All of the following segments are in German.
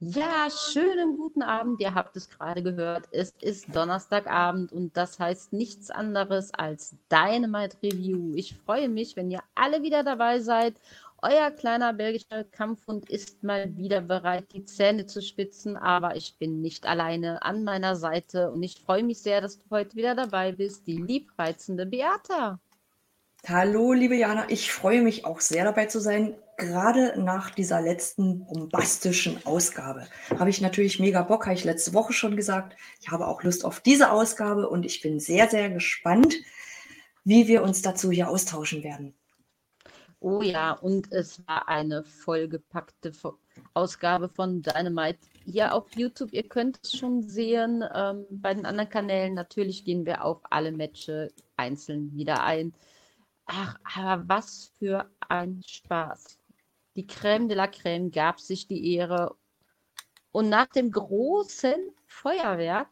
Ja, schönen guten Abend. Ihr habt es gerade gehört. Es ist Donnerstagabend und das heißt nichts anderes als Dynamite Review. Ich freue mich, wenn ihr alle wieder dabei seid. Euer kleiner belgischer Kampfhund ist mal wieder bereit, die Zähne zu spitzen, aber ich bin nicht alleine an meiner Seite und ich freue mich sehr, dass du heute wieder dabei bist, die liebreizende Beata. Hallo, liebe Jana, ich freue mich auch sehr dabei zu sein. Gerade nach dieser letzten bombastischen Ausgabe habe ich natürlich mega Bock, habe ich letzte Woche schon gesagt. Ich habe auch Lust auf diese Ausgabe und ich bin sehr, sehr gespannt, wie wir uns dazu hier austauschen werden. Oh ja, und es war eine vollgepackte Ausgabe von Dynamite hier auf YouTube. Ihr könnt es schon sehen. Ähm, bei den anderen Kanälen natürlich gehen wir auf alle Matches einzeln wieder ein. Ach, aber was für ein Spaß. Die Crème de la Crème gab sich die Ehre. Und nach dem großen Feuerwerk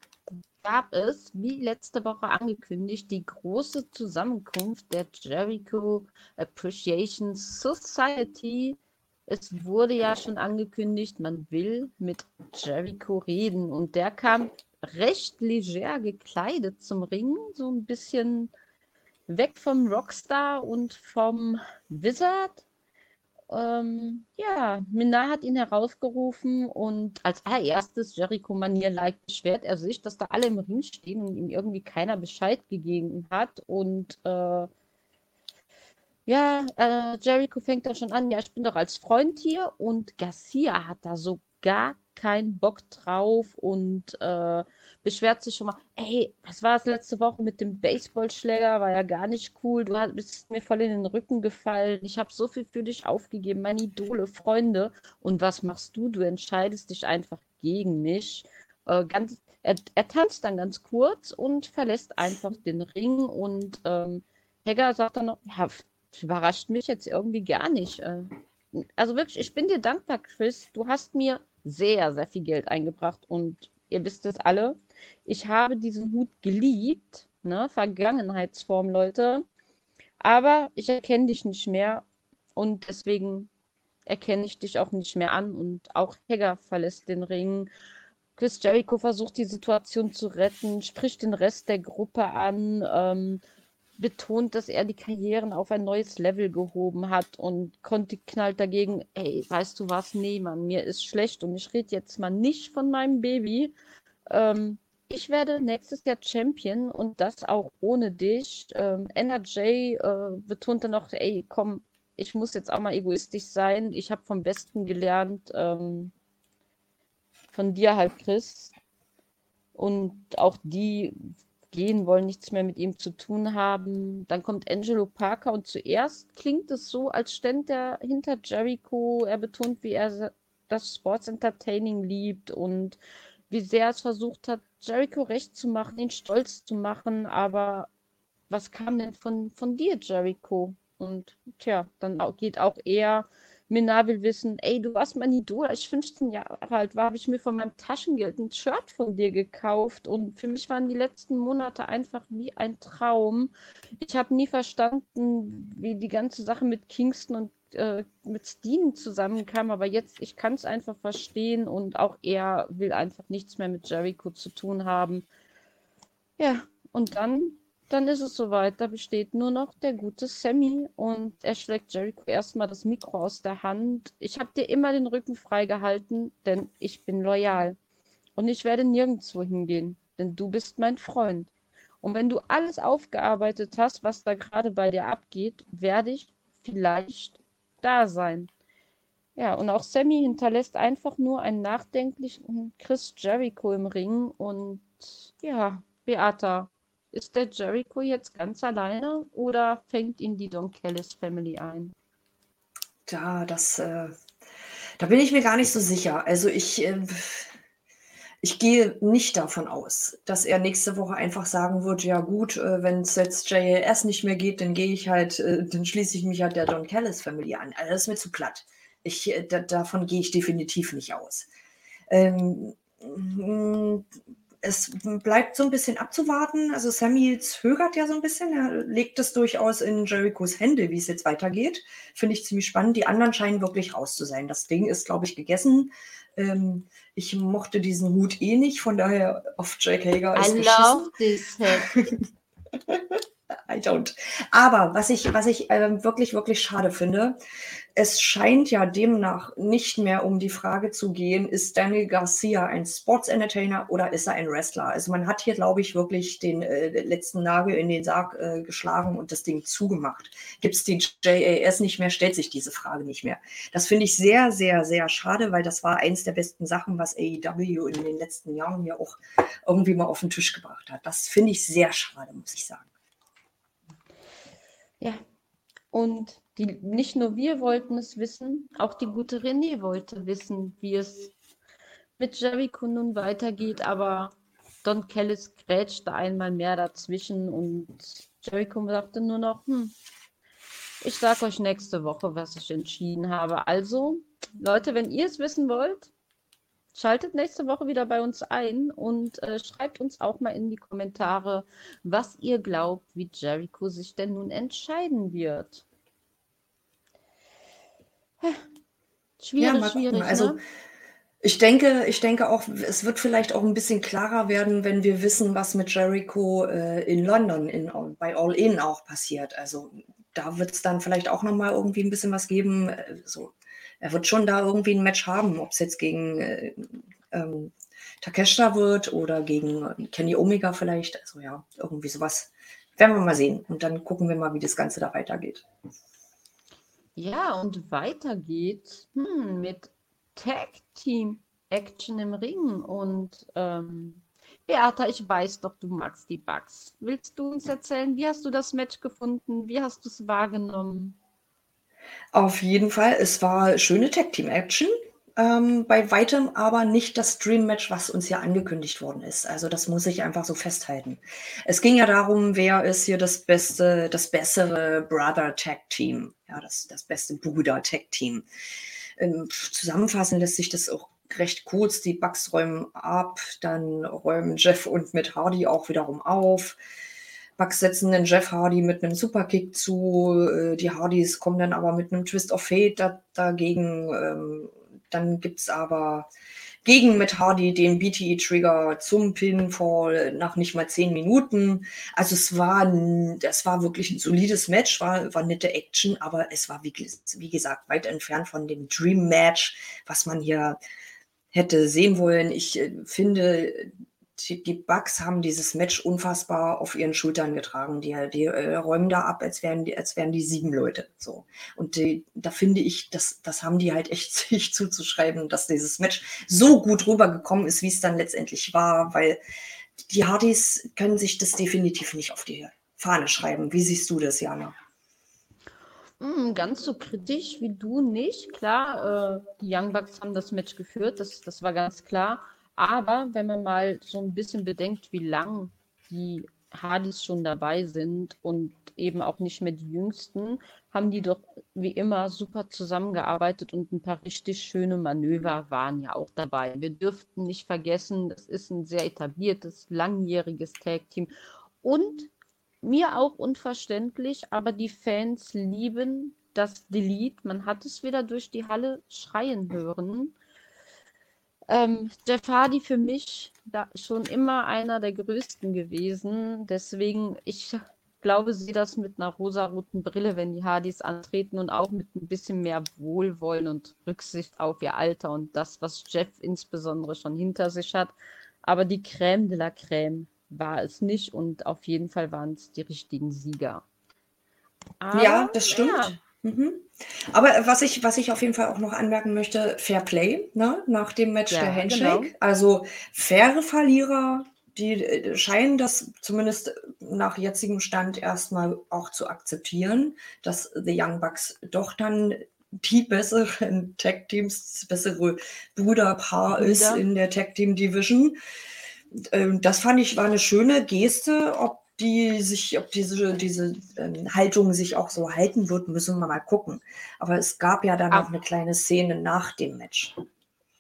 gab es, wie letzte Woche angekündigt, die große Zusammenkunft der Jericho Appreciation Society. Es wurde ja schon angekündigt, man will mit Jericho reden. Und der kam recht leger gekleidet zum Ring, so ein bisschen weg vom Rockstar und vom Wizard. Ähm, ja, Minar hat ihn herausgerufen und als allererstes Jericho Manier-like beschwert er sich, dass da alle im Ring stehen und ihm irgendwie keiner Bescheid gegeben hat. Und äh, ja, äh, Jericho fängt dann schon an, ja, ich bin doch als Freund hier und Garcia hat da so gar keinen Bock drauf und äh, beschwert sich schon mal, ey, was war das letzte Woche mit dem Baseballschläger? War ja gar nicht cool. Du bist mir voll in den Rücken gefallen. Ich habe so viel für dich aufgegeben, meine Idole, Freunde. Und was machst du? Du entscheidest dich einfach gegen mich. Äh, ganz, er, er, tanzt dann ganz kurz und verlässt einfach den Ring. Und ähm, Hegger sagt dann noch, ja, überrascht mich jetzt irgendwie gar nicht. Äh, also wirklich, ich bin dir dankbar, Chris. Du hast mir sehr, sehr viel Geld eingebracht und ihr wisst es alle. Ich habe diesen Hut geliebt, ne? Vergangenheitsform, Leute. Aber ich erkenne dich nicht mehr und deswegen erkenne ich dich auch nicht mehr an. Und auch Hegger verlässt den Ring. Chris Jericho versucht die Situation zu retten, spricht den Rest der Gruppe an. Ähm, betont, dass er die Karrieren auf ein neues Level gehoben hat und Conti knallt dagegen, ey, weißt du was, nee, Mann, mir ist schlecht und ich rede jetzt mal nicht von meinem Baby. Ähm, ich werde nächstes Jahr Champion und das auch ohne dich. Ähm, NRJ äh, betont dann noch, ey, komm, ich muss jetzt auch mal egoistisch sein. Ich habe vom Besten gelernt, ähm, von dir halt, Chris. Und auch die gehen, wollen nichts mehr mit ihm zu tun haben. Dann kommt Angelo Parker und zuerst klingt es so, als stände er hinter Jericho. Er betont, wie er das Sports Entertaining liebt und wie sehr es versucht hat, Jericho recht zu machen, ihn stolz zu machen. Aber was kam denn von, von dir, Jericho? Und tja, dann geht auch er Minar will wissen, ey, du warst mein Idol. Als ich 15 Jahre alt war, habe ich mir von meinem Taschengeld ein Shirt von dir gekauft. Und für mich waren die letzten Monate einfach wie ein Traum. Ich habe nie verstanden, wie die ganze Sache mit Kingston und äh, mit Steen zusammenkam. Aber jetzt, ich kann es einfach verstehen. Und auch er will einfach nichts mehr mit Jericho zu tun haben. Ja, und dann dann ist es soweit. Da besteht nur noch der gute Sammy und er schlägt Jericho erstmal das Mikro aus der Hand. Ich habe dir immer den Rücken freigehalten, denn ich bin loyal. Und ich werde nirgendwo hingehen, denn du bist mein Freund. Und wenn du alles aufgearbeitet hast, was da gerade bei dir abgeht, werde ich vielleicht da sein. Ja, und auch Sammy hinterlässt einfach nur einen nachdenklichen Chris Jericho im Ring. Und ja, Beata, ist der Jericho jetzt ganz alleine oder fängt ihn die Don Kellis Family ein? Ja, das, äh, da bin ich mir gar nicht so sicher. Also ich, äh, ich gehe nicht davon aus, dass er nächste Woche einfach sagen wird, ja gut, äh, wenn es jetzt JLS nicht mehr geht, dann gehe ich halt, äh, dann schließe ich mich halt der Don Callis Familie an. Also das ist mir zu platt. Ich, äh, da, davon gehe ich definitiv nicht aus. Ähm, mm, es bleibt so ein bisschen abzuwarten. Also Sammy zögert ja so ein bisschen. Er legt es durchaus in Jerichos Hände, wie es jetzt weitergeht. Finde ich ziemlich spannend. Die anderen scheinen wirklich raus zu sein. Das Ding ist, glaube ich, gegessen. Ähm, ich mochte diesen Hut eh nicht, von daher auf Jake Hager ist I love this hat. I don't. Aber was ich, was ich äh, wirklich, wirklich schade finde, es scheint ja demnach nicht mehr um die Frage zu gehen, ist Daniel Garcia ein Sports Entertainer oder ist er ein Wrestler? Also man hat hier, glaube ich, wirklich den äh, letzten Nagel in den Sarg äh, geschlagen und das Ding zugemacht. Gibt es die JAS nicht mehr, stellt sich diese Frage nicht mehr. Das finde ich sehr, sehr, sehr schade, weil das war eins der besten Sachen, was AEW in den letzten Jahren ja auch irgendwie mal auf den Tisch gebracht hat. Das finde ich sehr schade, muss ich sagen. Ja, und die, nicht nur wir wollten es wissen, auch die gute René wollte wissen, wie es mit Jericho nun weitergeht, aber Don Kellis grätschte einmal mehr dazwischen und Jericho sagte nur noch, hm, ich sage euch nächste Woche, was ich entschieden habe. Also, Leute, wenn ihr es wissen wollt, schaltet nächste Woche wieder bei uns ein und äh, schreibt uns auch mal in die Kommentare, was ihr glaubt, wie Jericho sich denn nun entscheiden wird. Schwierig, ja, schwierig. Also, ne? ich denke, ich denke auch, es wird vielleicht auch ein bisschen klarer werden, wenn wir wissen, was mit Jericho äh, in London in, bei All In auch passiert. Also da wird es dann vielleicht auch noch mal irgendwie ein bisschen was geben. Äh, so, er wird schon da irgendwie ein Match haben, ob es jetzt gegen äh, ähm, Takeshita wird oder gegen Kenny Omega vielleicht. Also ja, irgendwie sowas. Werden wir mal sehen. Und dann gucken wir mal, wie das Ganze da weitergeht. Ja, und weiter geht's hm, mit Tag Team Action im Ring. Und ähm, Beata, ich weiß doch, du magst die Bugs. Willst du uns erzählen, wie hast du das Match gefunden? Wie hast du es wahrgenommen? Auf jeden Fall, es war schöne Tag Team Action. Ähm, bei weitem aber nicht das Dream Match, was uns ja angekündigt worden ist. Also das muss ich einfach so festhalten. Es ging ja darum, wer ist hier das beste, das bessere Brother Tag Team, ja, das, das beste Bruder Tag Team. Ähm, zusammenfassen lässt sich das auch recht kurz. Die Bugs räumen ab, dann räumen Jeff und mit Hardy auch wiederum auf. Bugs setzen den Jeff Hardy mit einem Superkick zu. Äh, die Hardys kommen dann aber mit einem Twist of Fate da, dagegen. Ähm, dann gibt es aber gegen Matt Hardy den BTE-Trigger zum Pinfall nach nicht mal zehn Minuten. Also es war, das war wirklich ein solides Match, war, war nette Action, aber es war wie, wie gesagt weit entfernt von dem Dream Match, was man hier hätte sehen wollen. Ich äh, finde, die Bugs haben dieses Match unfassbar auf ihren Schultern getragen. Die, die äh, räumen da ab, als wären die, als wären die sieben Leute. So. Und die, da finde ich, das, das haben die halt echt sich zuzuschreiben, dass dieses Match so gut rübergekommen ist, wie es dann letztendlich war, weil die Hardys können sich das definitiv nicht auf die Fahne schreiben. Wie siehst du das, Jana? Mm, ganz so kritisch wie du nicht. Klar, äh, die Young Bucks haben das Match geführt, das, das war ganz klar. Aber wenn man mal so ein bisschen bedenkt, wie lang die Hardys schon dabei sind und eben auch nicht mehr die Jüngsten, haben die doch wie immer super zusammengearbeitet und ein paar richtig schöne Manöver waren ja auch dabei. Wir dürften nicht vergessen, das ist ein sehr etabliertes, langjähriges Tag-Team und mir auch unverständlich, aber die Fans lieben das Delete. Man hat es wieder durch die Halle schreien hören. Ähm, Jeff Hardy für mich schon immer einer der größten gewesen. Deswegen, ich glaube, sehe das mit einer rosaroten Brille, wenn die Hardys antreten und auch mit ein bisschen mehr Wohlwollen und Rücksicht auf ihr Alter und das, was Jeff insbesondere schon hinter sich hat. Aber die Crème de la Crème war es nicht und auf jeden Fall waren es die richtigen Sieger. Aber, ja, das stimmt. Ja, Mhm. Aber was ich, was ich auf jeden Fall auch noch anmerken möchte, Fair Play, ne? nach dem Match ja, der Handshake. Genau. Also faire Verlierer, die äh, scheinen das zumindest nach jetzigem Stand erstmal auch zu akzeptieren, dass The Young Bucks doch dann die besseren Tag-Teams, das bessere Bruderpaar Brüder. ist in der Tag-Team-Division. Ähm, Das fand ich war eine schöne Geste. Ob die sich, ob diese, diese ähm, Haltung sich auch so halten wird, müssen wir mal gucken. Aber es gab ja dann noch eine kleine Szene nach dem Match.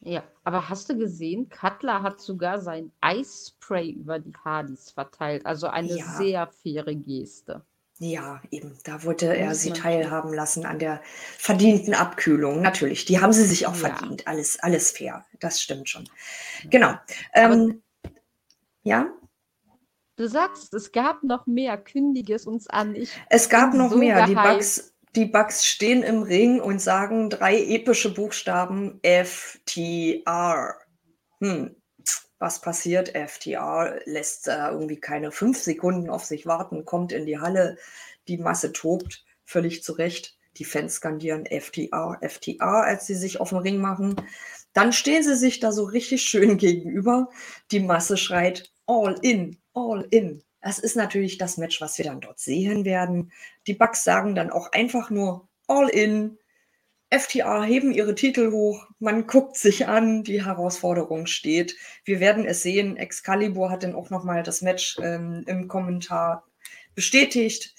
Ja, aber hast du gesehen, Cutler hat sogar sein Eisspray über die Hardys verteilt. Also eine Ja. sehr faire Geste. Ja, eben. Da wollte er sie teilhaben lassen an der verdienten Abkühlung. Natürlich, die haben sie sich auch Ja. verdient. Alles, alles fair. Das stimmt schon. Genau. Ähm, ja, Du sagst, es gab noch mehr. Kündige es uns an. Ich es gab noch so mehr. Die. Bugs, die Bugs stehen im Ring und sagen drei epische Buchstaben FTR. Hm. Was passiert? FTR lässt äh, irgendwie keine fünf Sekunden auf sich warten, kommt in die Halle, die Masse tobt, völlig zu Recht. Die Fans skandieren FTR, FTR, als sie sich auf den Ring machen. Dann stehen sie sich da so richtig schön gegenüber. Die Masse schreit All in, All in. Das ist natürlich das Match, was wir dann dort sehen werden. Die Bucks sagen dann auch einfach nur All in. FTA heben ihre Titel hoch. Man guckt sich an, die Herausforderung steht. Wir werden es sehen. Excalibur hat dann auch nochmal das Match ähm, im Kommentar bestätigt.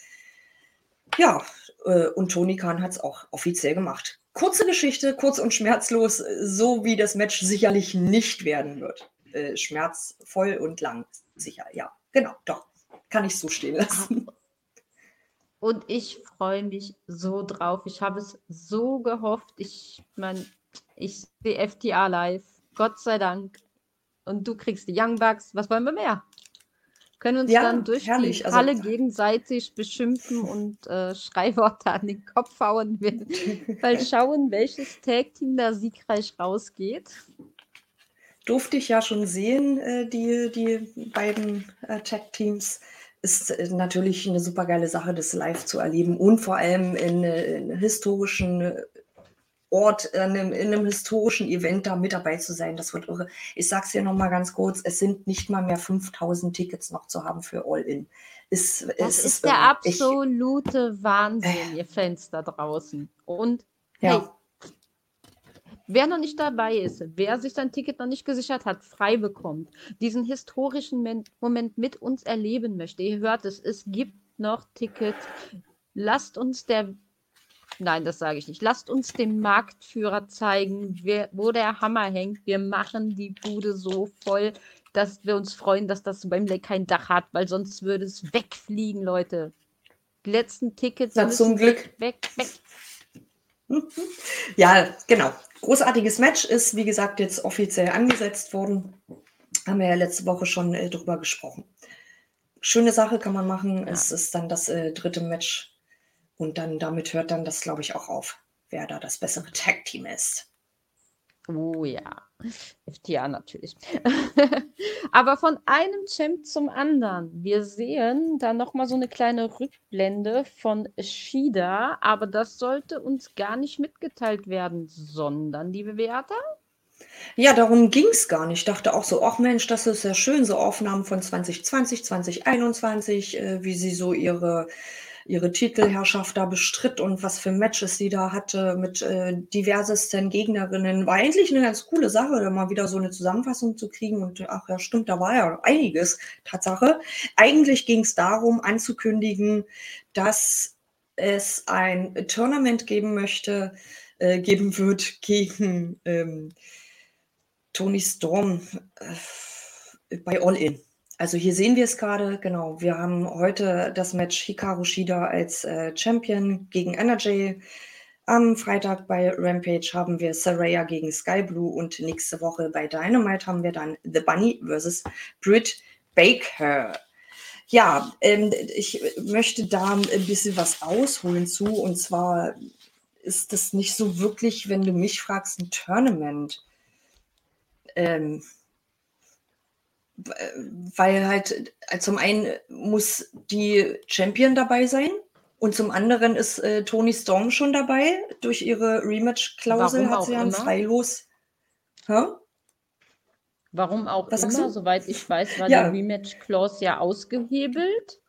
Ja, äh, und Tony Khan hat es auch offiziell gemacht. Kurze Geschichte, kurz und schmerzlos, so wie das Match sicherlich nicht werden wird. Äh, schmerzvoll und lang, sicher, ja. Genau, doch. Kann ich so stehen lassen. Und ich freue mich so drauf. Ich habe es so gehofft. Ich meine, ich sehe FTA live. Gott sei Dank. Und du kriegst die Young Bucks. Was wollen wir mehr? Können uns Ja, dann durch herrlich. die Also- Halle gegenseitig beschimpfen und äh, Schreiworte an den Kopf hauen. Mal schauen, welches Tag-Team da siegreich rausgeht. Durfte ich ja schon sehen, äh, die, die beiden äh, Tag-Teams. Ist äh, natürlich eine super geile Sache, das live zu erleben und vor allem in, äh, in einem historischen äh, Ort, in einem, in einem historischen Event da mit dabei zu sein. Das wird irre. Ich sag's hier nochmal ganz kurz: Es sind nicht mal mehr 5000 Tickets noch zu haben für All-In. Ist, Das es ist der irre. Ich- absolute Wahnsinn, Äh. ihr Fans da draußen. Und hey, Ja. Wer noch nicht dabei ist, wer sich sein Ticket noch nicht gesichert hat, frei bekommt, diesen historischen Men Moment mit uns erleben möchte. Ihr hört es, es gibt noch Tickets. Lasst uns der, nein, das sage ich nicht, lasst uns dem Marktführer zeigen, wer, wo der Hammer hängt. Wir machen die Bude so voll, dass wir uns freuen, dass das Wembley kein Dach hat, weil sonst würde es wegfliegen, Leute. Die letzten Tickets Na, müssen zum Glück. weg, weg. Ja, genau. Großartiges Match ist, wie gesagt, jetzt offiziell angesetzt worden. Haben wir ja letzte Woche schon äh, drüber gesprochen. Schöne Sache kann man machen. Ja. Es ist dann das äh, dritte Match. Und dann damit hört dann das, glaube ich, auch auf, wer da das bessere Tag-Team ist. Oh ja, FTA natürlich. Aber von einem Champ zum anderen. Wir sehen da nochmal so eine kleine Rückblende von Shida, aber das sollte uns gar nicht mitgeteilt werden, sondern, liebe Beata, Ja, darum ging es gar nicht. Ich dachte auch so, ach Mensch, das ist ja schön, so Aufnahmen von 2020, 2021, äh, wie sie so ihre, ihre Titelherrschaft da bestritt und was für Matches sie da hatte mit äh, diversesten Gegnerinnen. War eigentlich eine ganz coole Sache, da mal wieder so eine Zusammenfassung zu kriegen. Und ach ja, stimmt, da war ja einiges, Tatsache. Eigentlich ging es darum, anzukündigen, dass es ein Tournament geben möchte, äh, geben wird gegen ähm, Tony Storm äh, bei All In. Also hier sehen wir es gerade, genau. Wir haben heute das Match Hikaru Shida als äh, Champion gegen Energy. Am Freitag bei Rampage haben wir Saraya gegen Sky Blue und nächste Woche bei Dynamite haben wir dann The Bunny versus Britt Baker. Ja, ähm, ich möchte da ein bisschen was ausholen zu und zwar ist das nicht so wirklich, wenn du mich fragst, ein Tournament. Ähm, weil halt äh, zum einen muss die Champion dabei sein und zum anderen ist äh, Tony Storm schon dabei. Durch ihre Rematch-Klausel hat sie ja ein? Freilos. Hä? warum auch Was immer, soweit ich weiß, war Ja. die Rematch-Clause ja ausgehebelt.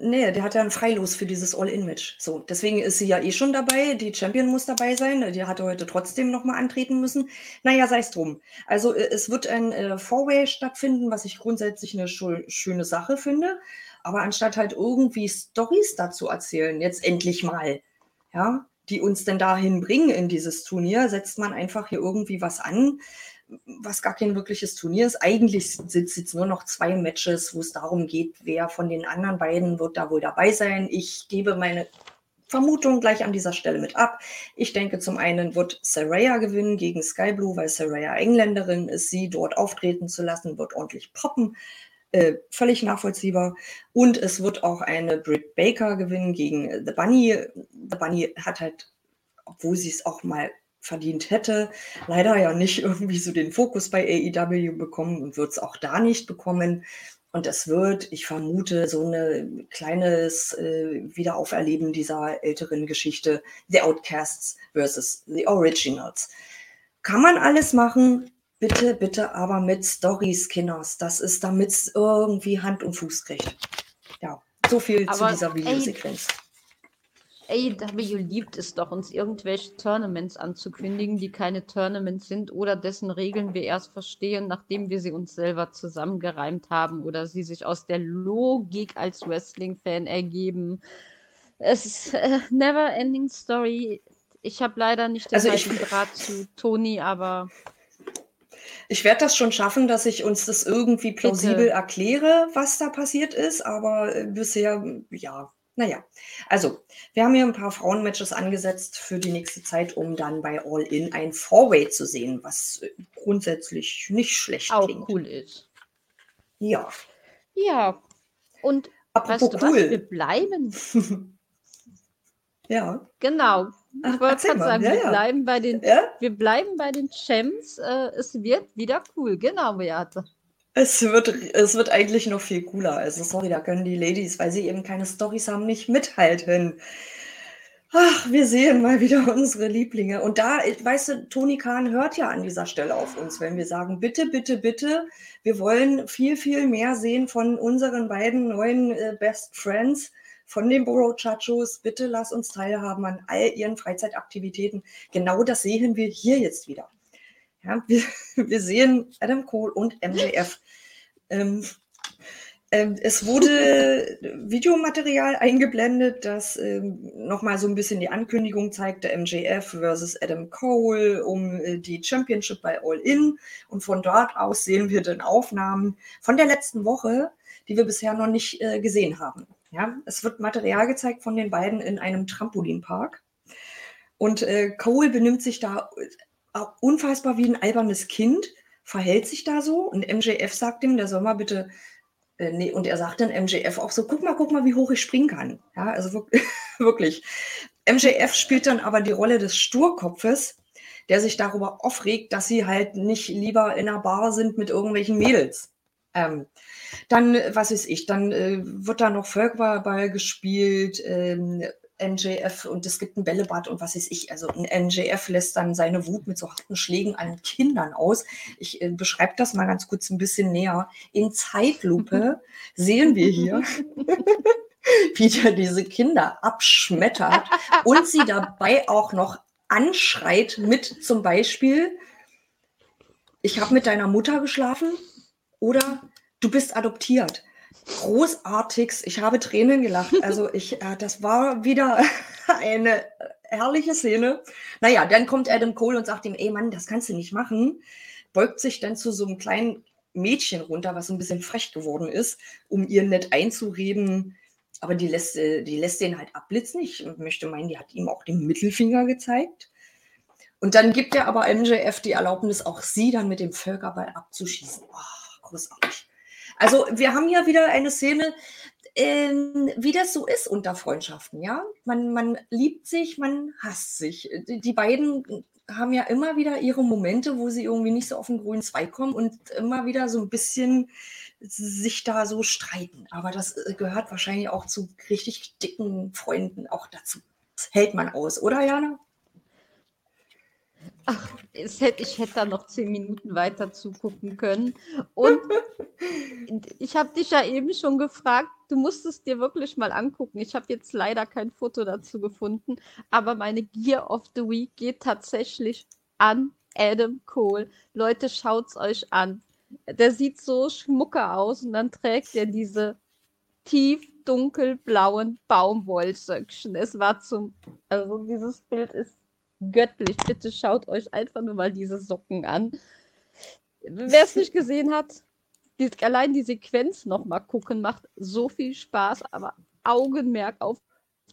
Nee, der hat ja ein Freilos für dieses All-In-Match. So, deswegen ist sie ja eh schon dabei. Die Champion muss dabei sein. Die hatte heute trotzdem nochmal antreten müssen. Naja, sei es drum. Also, äh, es wird ein äh, Four-Way stattfinden, was ich grundsätzlich eine schöne Sache finde. Aber anstatt halt irgendwie Stories dazu erzählen, jetzt endlich mal, ja, die uns denn dahin bringen in dieses Turnier, setzt man einfach hier irgendwie was an, was gar kein wirkliches Turnier ist. Eigentlich sind es jetzt nur noch zwei Matches, wo es darum geht, wer von den anderen beiden wird da wohl dabei sein. Ich gebe meine Vermutung gleich an dieser Stelle mit ab. Ich denke, zum einen wird Saraya gewinnen gegen Sky Blue, weil Saraya Engländerin ist. Sie dort auftreten zu lassen, wird ordentlich poppen. Äh, völlig nachvollziehbar. Und es wird auch eine Britt Baker gewinnen gegen The Bunny. The Bunny hat halt, obwohl sie es auch mal verdient hätte. Leider ja nicht irgendwie so den Fokus bei AEW bekommen und wird es auch da nicht bekommen. Und es wird, ich vermute, so ein kleines äh, Wiederauferleben dieser älteren Geschichte, The Outcasts versus The Originals. Kann man alles machen, bitte, bitte aber mit Stories, Kinders. Das ist, damit es irgendwie Hand und Fuß kriegt. Ja, so viel aber, zu dieser Videosequenz. Ey, AEW liebt es doch, uns irgendwelche Tournaments anzukündigen, die keine Tournaments sind oder dessen Regeln wir erst verstehen, nachdem wir sie uns selber zusammengereimt haben oder sie sich aus der Logik als Wrestling-Fan ergeben. Es ist äh, never ending story. Ich habe leider nicht den also ich, Draht zu Toni, aber ich werde das schon schaffen, dass ich uns das irgendwie plausibel Bitte. erkläre, was da passiert ist, aber äh, bisher, ja, naja, also wir haben hier ein paar Frauenmatches angesetzt für die nächste Zeit, um dann bei All In ein Four-Way zu sehen, was äh, grundsätzlich nicht schlecht Auch klingt. cool ist. Ja. Ja. Und Apropos weißt du cool. was? Wir bleiben. ja. Genau. Ich wollte gerade sagen, Ja, wir ja. bleiben bei den, Ja? wir bleiben bei den Champs. Äh, es wird wieder cool. Genau, Beate. Es wird, es wird eigentlich noch viel cooler. Also sorry, da können die Ladies, weil sie eben keine Storys haben, nicht mithalten. Ach, wir sehen mal wieder unsere Lieblinge. Und da, weißt du, Toni Kahn hört ja an dieser Stelle auf uns, wenn wir sagen, bitte, bitte, bitte, wir wollen viel, viel mehr sehen von unseren beiden neuen äh, Best Friends, von den Borough Chachos. Bitte lass uns teilhaben an all ihren Freizeitaktivitäten. Genau das sehen wir hier jetzt wieder. Ja, wir, wir sehen Adam Cole und MJF. Ähm, ähm, es wurde Videomaterial eingeblendet, das ähm, nochmal so ein bisschen die Ankündigung zeigte, MJF versus Adam Cole um äh, die Championship bei All In. Und von dort aus sehen wir dann Aufnahmen von der letzten Woche, die wir bisher noch nicht äh, gesehen haben. Ja, es wird Material gezeigt von den beiden in einem Trampolinpark. Und äh, Cole benimmt sich da unfassbar wie ein albernes Kind, verhält sich da so und MJF sagt ihm, der soll mal bitte, äh, nee, und er sagt dann MJF auch so, guck mal, guck mal, wie hoch ich springen kann. Ja, also wirklich. MJF spielt dann aber die Rolle des Sturkopfes, der sich darüber aufregt, dass sie halt nicht lieber in einer Bar sind mit irgendwelchen Mädels. Ähm, dann, was weiß ich, dann äh, wird da noch Völkerball gespielt, ähm, MJF und es gibt ein Bällebad und was weiß ich. Also ein MJF lässt dann seine Wut mit so harten Schlägen an Kindern aus. Ich äh, beschreibe das mal ganz kurz ein bisschen näher. In Zeitlupe sehen wir hier, wie der diese Kinder abschmettert und sie dabei auch noch anschreit mit zum Beispiel, ich habe mit deiner Mutter geschlafen oder du bist adoptiert großartigst. Ich habe Tränen gelacht. Also ich, äh, das war wieder eine herrliche Szene. Naja, dann kommt Adam Cole und sagt ihm, ey Mann, das kannst du nicht machen. Beugt sich dann zu so einem kleinen Mädchen runter, was so ein bisschen frech geworden ist, um ihr nett einzureden. Aber die lässt, äh, die lässt den halt abblitzen. Ich möchte meinen, die hat ihm auch den Mittelfinger gezeigt. Und dann gibt er aber MJF die Erlaubnis, auch sie dann mit dem Völkerball abzuschießen. Oh, großartig. Also wir haben hier wieder eine Szene, ähm, wie das so ist unter Freundschaften, ja. Man, man liebt sich, man hasst sich. Die, die beiden haben ja immer wieder ihre Momente, wo sie irgendwie nicht so auf den grünen Zweig kommen und immer wieder so ein bisschen sich da so streiten. Aber das äh, gehört wahrscheinlich auch zu richtig dicken Freunden auch dazu. Das hält man aus, oder Jana? Ach, es hätte, ich hätte da noch zehn Minuten weiter zugucken können. Und ich habe dich ja eben schon gefragt, du musst es dir wirklich mal angucken. Ich habe jetzt leider kein Foto dazu gefunden, aber meine Gear of the Week geht tatsächlich an Adam Cole. Leute, schaut's euch an. Der sieht so schmucke aus und dann trägt er diese tief dunkelblauen Baumwollsöckchen. Es war zum, also dieses Bild ist göttlich. Bitte schaut euch einfach nur mal diese Socken an. Wer es nicht gesehen hat, die, allein die Sequenz nochmal gucken, macht so viel Spaß, aber Augenmerk auf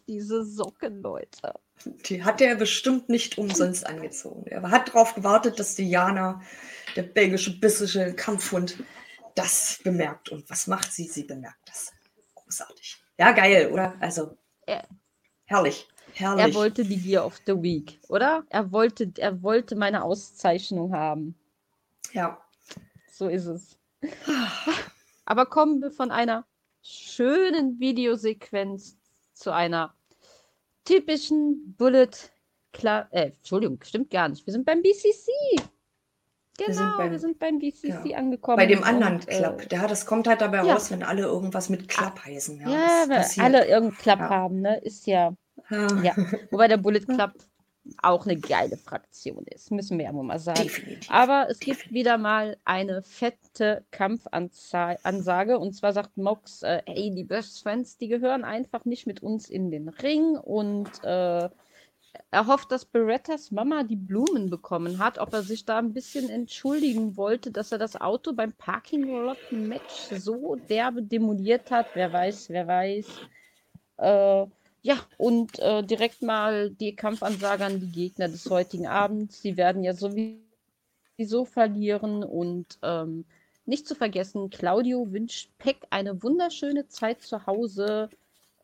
diese Socken, Leute. Die hat er bestimmt nicht umsonst angezogen. Er hat darauf gewartet, dass Diana, der belgische bissische Kampfhund, das bemerkt. Und was macht sie? Sie bemerkt das. Großartig. Ja, geil, oder? Also, er, herrlich. Herrlich. Er wollte die Gear of the Week, oder? Er wollte, er wollte meine Auszeichnung haben. Ja. So ist es. Aber kommen wir von einer schönen Videosequenz zu einer typischen Bullet Club. Äh, Entschuldigung, stimmt gar nicht. Wir sind beim BCC. Genau, wir sind beim, wir sind beim BCC ja. angekommen. Bei dem anderen und, Club. Äh, ja, das kommt halt dabei ja. raus, wenn alle irgendwas mit Club ah, heißen. Ja, ja weil alle irgendeinen Club haben, ne? Ist ja. Ja. Wobei der Bullet Club auch eine geile Fraktion ist, müssen wir ja mal sagen. Definitiv. Aber es Definitiv. gibt wieder mal eine fette Kampfansage und zwar sagt Mox, äh, hey, die Best Friends, die gehören einfach nicht mit uns in den Ring und äh, er hofft, dass Berettas Mama die Blumen bekommen hat, ob er sich da ein bisschen entschuldigen wollte, dass er das Auto beim Parking Lot Match so derbe demoliert hat. Wer weiß, wer weiß. Äh, ja, und äh, direkt mal die Kampfansage an die Gegner des heutigen Abends. Sie werden ja sowieso verlieren und ähm, nicht zu vergessen, Claudio wünscht Peck eine wunderschöne Zeit zu Hause,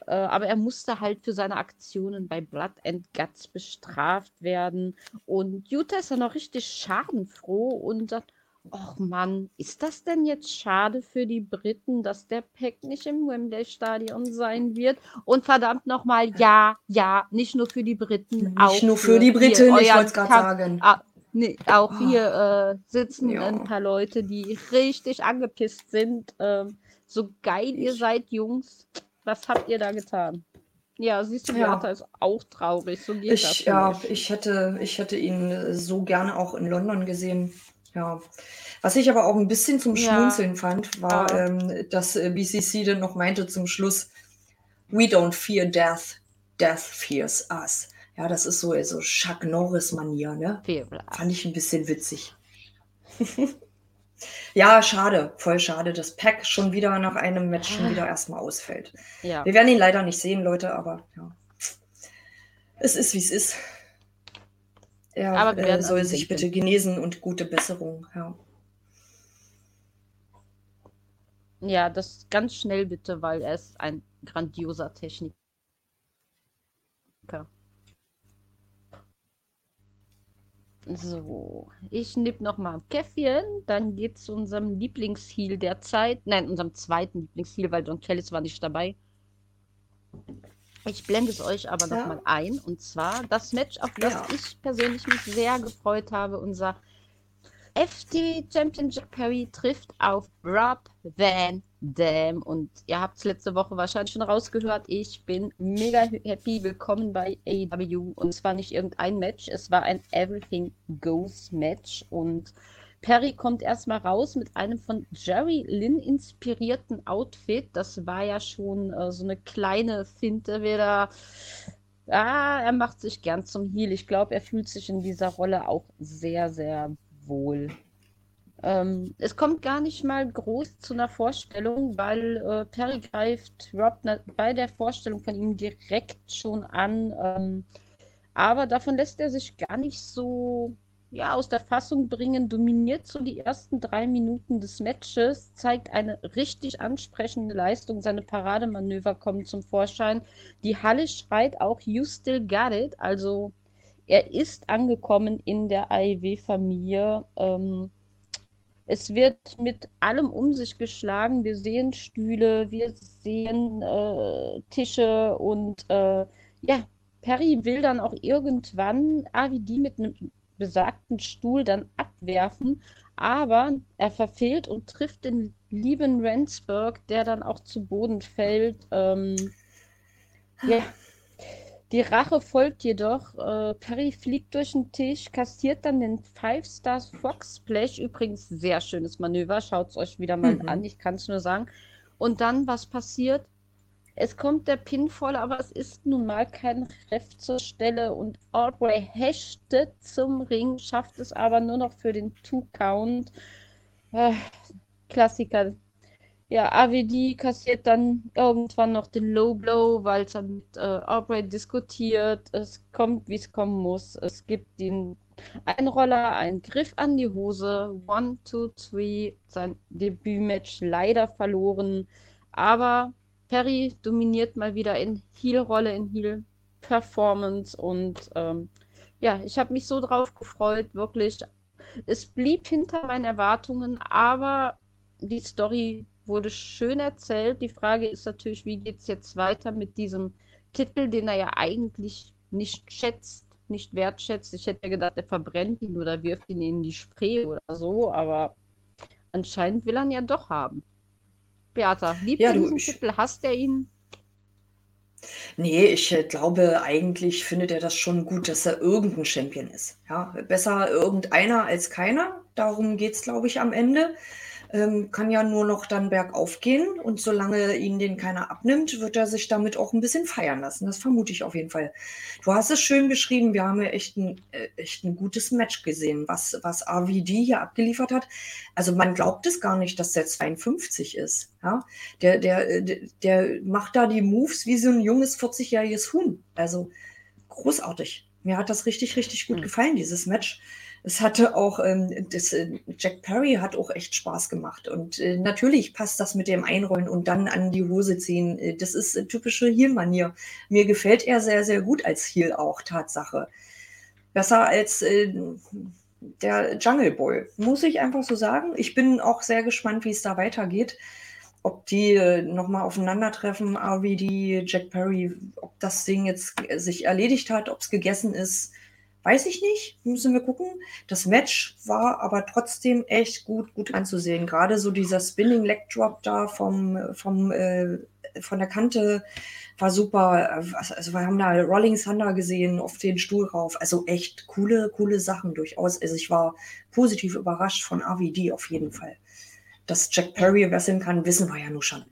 äh, aber er musste halt für seine Aktionen bei Blood and Guts bestraft werden. Und Utah ist ja noch richtig schadenfroh und sagt, Och Mann, ist das denn jetzt schade für die Briten, dass der Peck nicht im Wembley-Stadion sein wird? Und verdammt nochmal, ja, ja, nicht nur für die Briten. Nicht auch nur für, für die Briten, ich wollte es gerade sagen. Ah, nee, auch oh. hier äh, sitzen ja. ein paar Leute, die richtig angepisst sind. Ähm, so geil ihr seid, Jungs. Was habt ihr da getan? Ja, siehst du, Beata ja. ist auch traurig. So geht ich, das. Ja, ich hätte, ich hätte ihn so gerne auch in London gesehen. Ja. Was ich aber auch ein bisschen zum Ja. Schmunzeln fand, war, Ja. ähm, dass äh, BCC dann noch meinte zum Schluss, We don't fear death, death fears us. Ja, das ist so, so Chuck Norris-Manier, ne? Fand ich ein bisschen witzig. Ja, schade, voll schade, dass Pack schon wieder nach einem Match schon wieder erstmal ausfällt. Ja. Wir werden ihn leider nicht sehen, Leute, aber ja. Es ist, wie es ist. Er Aber äh, soll sich bitte genesen und gute Besserung. Ja. Ja, das ganz schnell bitte, weil er ist ein grandioser Techniker. So, ich nehme noch mal ein Käffchen, dann geht es zu unserem Lieblingsheal der Zeit. Nein, unserem zweiten Lieblingsheal, weil John Kellis war nicht dabei. Ich blende es euch aber ja. nochmal ein. Und zwar das Match, auf das ja. ich persönlich mich sehr gefreut habe. Unser FT Champion Jack Perry trifft auf Rob Van Dam. Und ihr habt es letzte Woche wahrscheinlich schon rausgehört. Ich bin mega happy. Willkommen bei AEW. Und zwar nicht irgendein Match, es war ein Everything Goes Match. Und Perry kommt erstmal raus mit einem von Jerry Lynn inspirierten Outfit. Das war ja schon äh, so eine kleine Finte wieder. Ah, er macht sich gern zum Heal. Ich glaube, er fühlt sich in dieser Rolle auch sehr, sehr wohl. Ähm, es kommt gar nicht mal groß zu einer Vorstellung, weil äh, Perry greift Rob bei der Vorstellung von ihm direkt schon an. Ähm, aber davon lässt er sich gar nicht so ja, aus der Fassung bringen, dominiert so die ersten drei Minuten des Matches, zeigt eine richtig ansprechende Leistung. Seine Parademanöver kommen zum Vorschein. Die Halle schreit auch, you still got it. Also er ist angekommen in der AEW-Familie. Ähm, es wird mit allem um sich geschlagen. Wir sehen Stühle, wir sehen äh, Tische und äh, ja, Perry will dann auch irgendwann AVD mit einem besagten Stuhl dann abwerfen, aber er verfehlt und trifft den lieben Rensburg, der dann auch zu Boden fällt. Ähm, ja. Die Rache folgt jedoch. Äh, Perry fliegt durch den Tisch, kassiert dann den Five Stars Fox Splash. Übrigens sehr schönes Manöver. Schaut es euch wieder mal mhm. an. Ich kann es nur sagen. Und dann, was passiert? Es kommt der Pinfall, aber es ist nun mal kein Ref zur Stelle und Ordway hechtet zum Ring, schafft es aber nur noch für den Two-Count. Äh, Klassiker. Ja, AWD kassiert dann irgendwann noch den Low Blow, weil es dann mit äh, Albright diskutiert. Es kommt, wie es kommen muss. Es gibt den Einroller, einen Griff an die Hose. One, two, three. Sein Debütmatch leider verloren. Aber Perry dominiert mal wieder in Heel-Rolle, in Heel-Performance. Und ähm, ja, ich habe mich so drauf gefreut, wirklich. Es blieb hinter meinen Erwartungen, aber die Story wurde schön erzählt. Die Frage ist natürlich, wie geht es jetzt weiter mit diesem Titel, den er ja eigentlich nicht schätzt, nicht wertschätzt. Ich hätte ja gedacht, er verbrennt ihn oder wirft ihn in die Spree oder so, aber anscheinend will er ihn ja doch haben. Beata, liebt ja, diesen ich... Hasst er ihn? Nee, ich äh, glaube, eigentlich findet er das schon gut, dass er irgendein Champion ist. Ja, besser irgendeiner als keiner. Darum geht es, glaube ich, am Ende ähm, kann ja nur noch dann bergauf gehen. Und solange ihn den keiner abnimmt, wird er sich damit auch ein bisschen feiern lassen. Das vermute ich auf jeden Fall. Du hast es schön beschrieben. Wir haben ja echt ein, äh, echt ein gutes Match gesehen, was, was RVD hier abgeliefert hat. Also man glaubt es gar nicht, dass der 52 ist. Ja? Der, der, der, der macht da die Moves wie so ein junges 40-jähriges Huhn. Also großartig. Mir hat das richtig, richtig gut mhm. gefallen, dieses Match es hatte auch, ähm, das, äh, Jack Perry hat auch echt Spaß gemacht. Und äh, natürlich passt das mit dem Einrollen und dann an die Hose ziehen. Äh, das ist äh, typische Heel-Manier. Mir gefällt er sehr, sehr gut als Heel auch, Tatsache. Besser als äh, der Jungle Boy, muss ich einfach so sagen. Ich bin auch sehr gespannt, wie es da weitergeht. Ob die äh, nochmal aufeinandertreffen, RVD, Jack Perry, ob das Ding jetzt sich erledigt hat, ob es gegessen ist Weiß ich nicht, müssen wir gucken. Das Match war aber trotzdem echt gut, gut anzusehen. Gerade so dieser Spinning Leg Drop da vom, vom, äh, von der Kante war super. Also wir haben da Rolling Thunder gesehen, auf den Stuhl rauf. Also echt coole, coole Sachen durchaus. Also ich war positiv überrascht von RVD auf jeden Fall. Dass Jack Perry wresteln kann, wissen wir ja nur schon.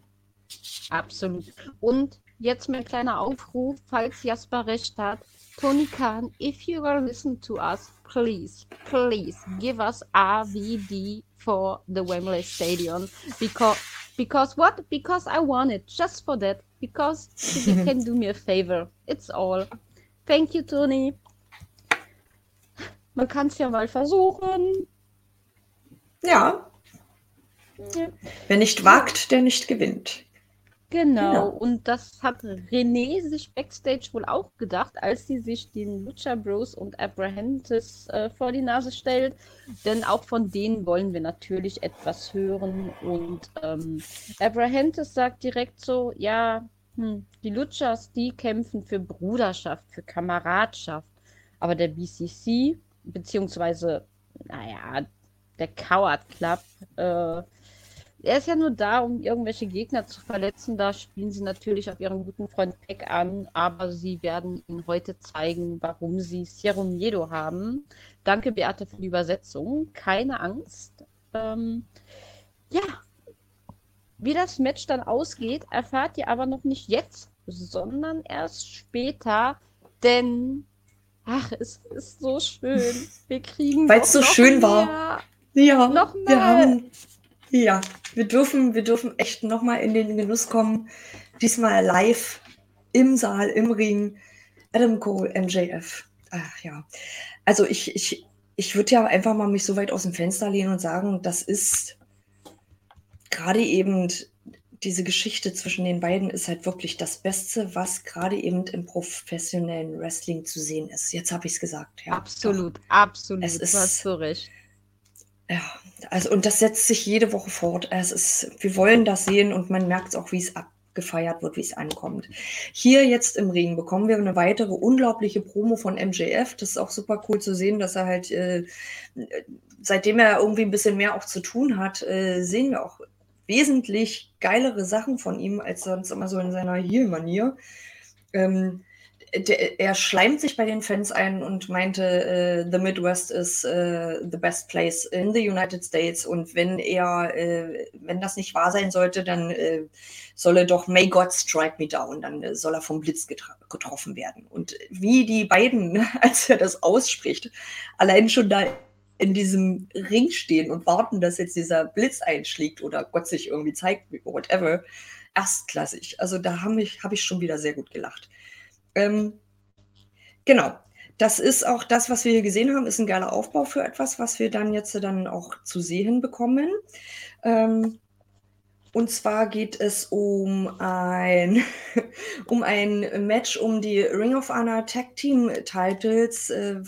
Absolut. Und jetzt mein kleiner Aufruf, falls Jasper recht hat. Tony Khan, if you are listening to us, please, please give us RVD for the Wembley Stadium because because what? Because I want it just for that. Because you can do me a favor. It's all. Thank you, Tony. Man kann es ja mal versuchen. Ja. ja. Wer nicht wagt, der nicht gewinnt. Genau. genau. und das hat René sich backstage wohl auch gedacht, als sie sich den Lucha Bros und Abrahantes äh, vor die Nase stellt. Denn auch von denen wollen wir natürlich etwas hören. Und ähm, Abrahantes sagt direkt so: Ja, hm, die Luchas, die kämpfen für Bruderschaft, für Kameradschaft. Aber der BCC, beziehungsweise, naja, der Coward Club, äh, er ist ja nur da, um irgendwelche Gegner zu verletzen. Da spielen sie natürlich auf ihren guten Freund Peck an, aber sie werden ihnen heute zeigen, warum sie Sierra Miedo haben. Danke, Beate, für die Übersetzung. Keine Angst. Ähm, ja, wie das Match dann ausgeht, erfahrt ihr aber noch nicht jetzt, sondern erst später, denn ach, es ist so schön. Wir kriegen weil es so schön mehr. war. Ja, noch mehr. wir haben ja, wir dürfen, wir dürfen echt nochmal in den Genuss kommen. Diesmal live im Saal, im Ring. Adam Cole, MJF. Ach ja. Also ich, ich, ich würde ja einfach mal mich so weit aus dem Fenster lehnen und sagen, das ist gerade eben diese Geschichte zwischen den beiden ist halt wirklich das Beste, was gerade eben im professionellen Wrestling zu sehen ist. Jetzt habe ich es gesagt. Ja, absolut, absolut. Es ist, hast du recht. Ja, also und das setzt sich jede Woche fort. Es ist, wir wollen das sehen und man merkt auch, wie es ab, gefeiert wird, wie es ankommt. Hier jetzt im Ring bekommen wir eine weitere unglaubliche Promo von MJF. Das ist auch super cool zu sehen, dass er halt, äh, seitdem er irgendwie ein bisschen mehr auch zu tun hat, äh, sehen wir auch wesentlich geilere Sachen von ihm als sonst immer so in seiner Heel-Manier. Ähm, der, er schleimt sich bei den Fans ein und meinte, uh, the Midwest is uh, the best place in the United States. Und wenn er, uh, wenn das nicht wahr sein sollte, dann soll er doch May God strike me down. Dann soll er vom Blitz getroffen werden. Und wie die beiden, als er das ausspricht, allein schon da in diesem Ring stehen und warten, dass jetzt dieser Blitz einschlägt oder Gott sich irgendwie zeigt, whatever, erstklassig. Also da habe ich, hab ich schon wieder sehr gut gelacht. Ähm, genau. Das ist auch das, was wir hier gesehen haben, ist ein geiler Aufbau für etwas, was wir dann jetzt dann auch zu sehen bekommen. Ähm, und zwar geht es um ein, um ein Match um die Ring of Honor Tag Team Titles äh,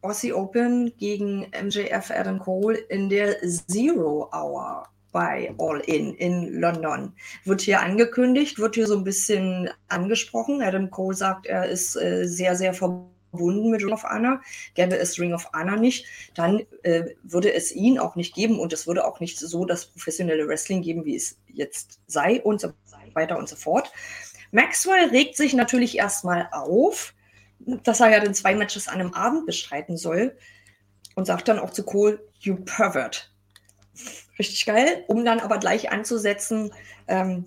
Aussie Open gegen MJF Adam Cole in der Zero Hour bei All In in London. Wird hier angekündigt, wird hier so ein bisschen angesprochen. Adam Cole sagt, er ist äh, sehr, sehr verbunden mit Ring of Honor. Gäbe es Ring of Honor nicht, dann äh, würde es ihn auch nicht geben und es würde auch nicht so das professionelle Wrestling geben, wie es jetzt sei und so weiter und so fort. Maxwell regt sich natürlich erstmal auf, dass er ja den zwei Matches an einem Abend bestreiten soll und sagt dann auch zu Cole, you pervert richtig geil, um dann aber gleich anzusetzen, ähm,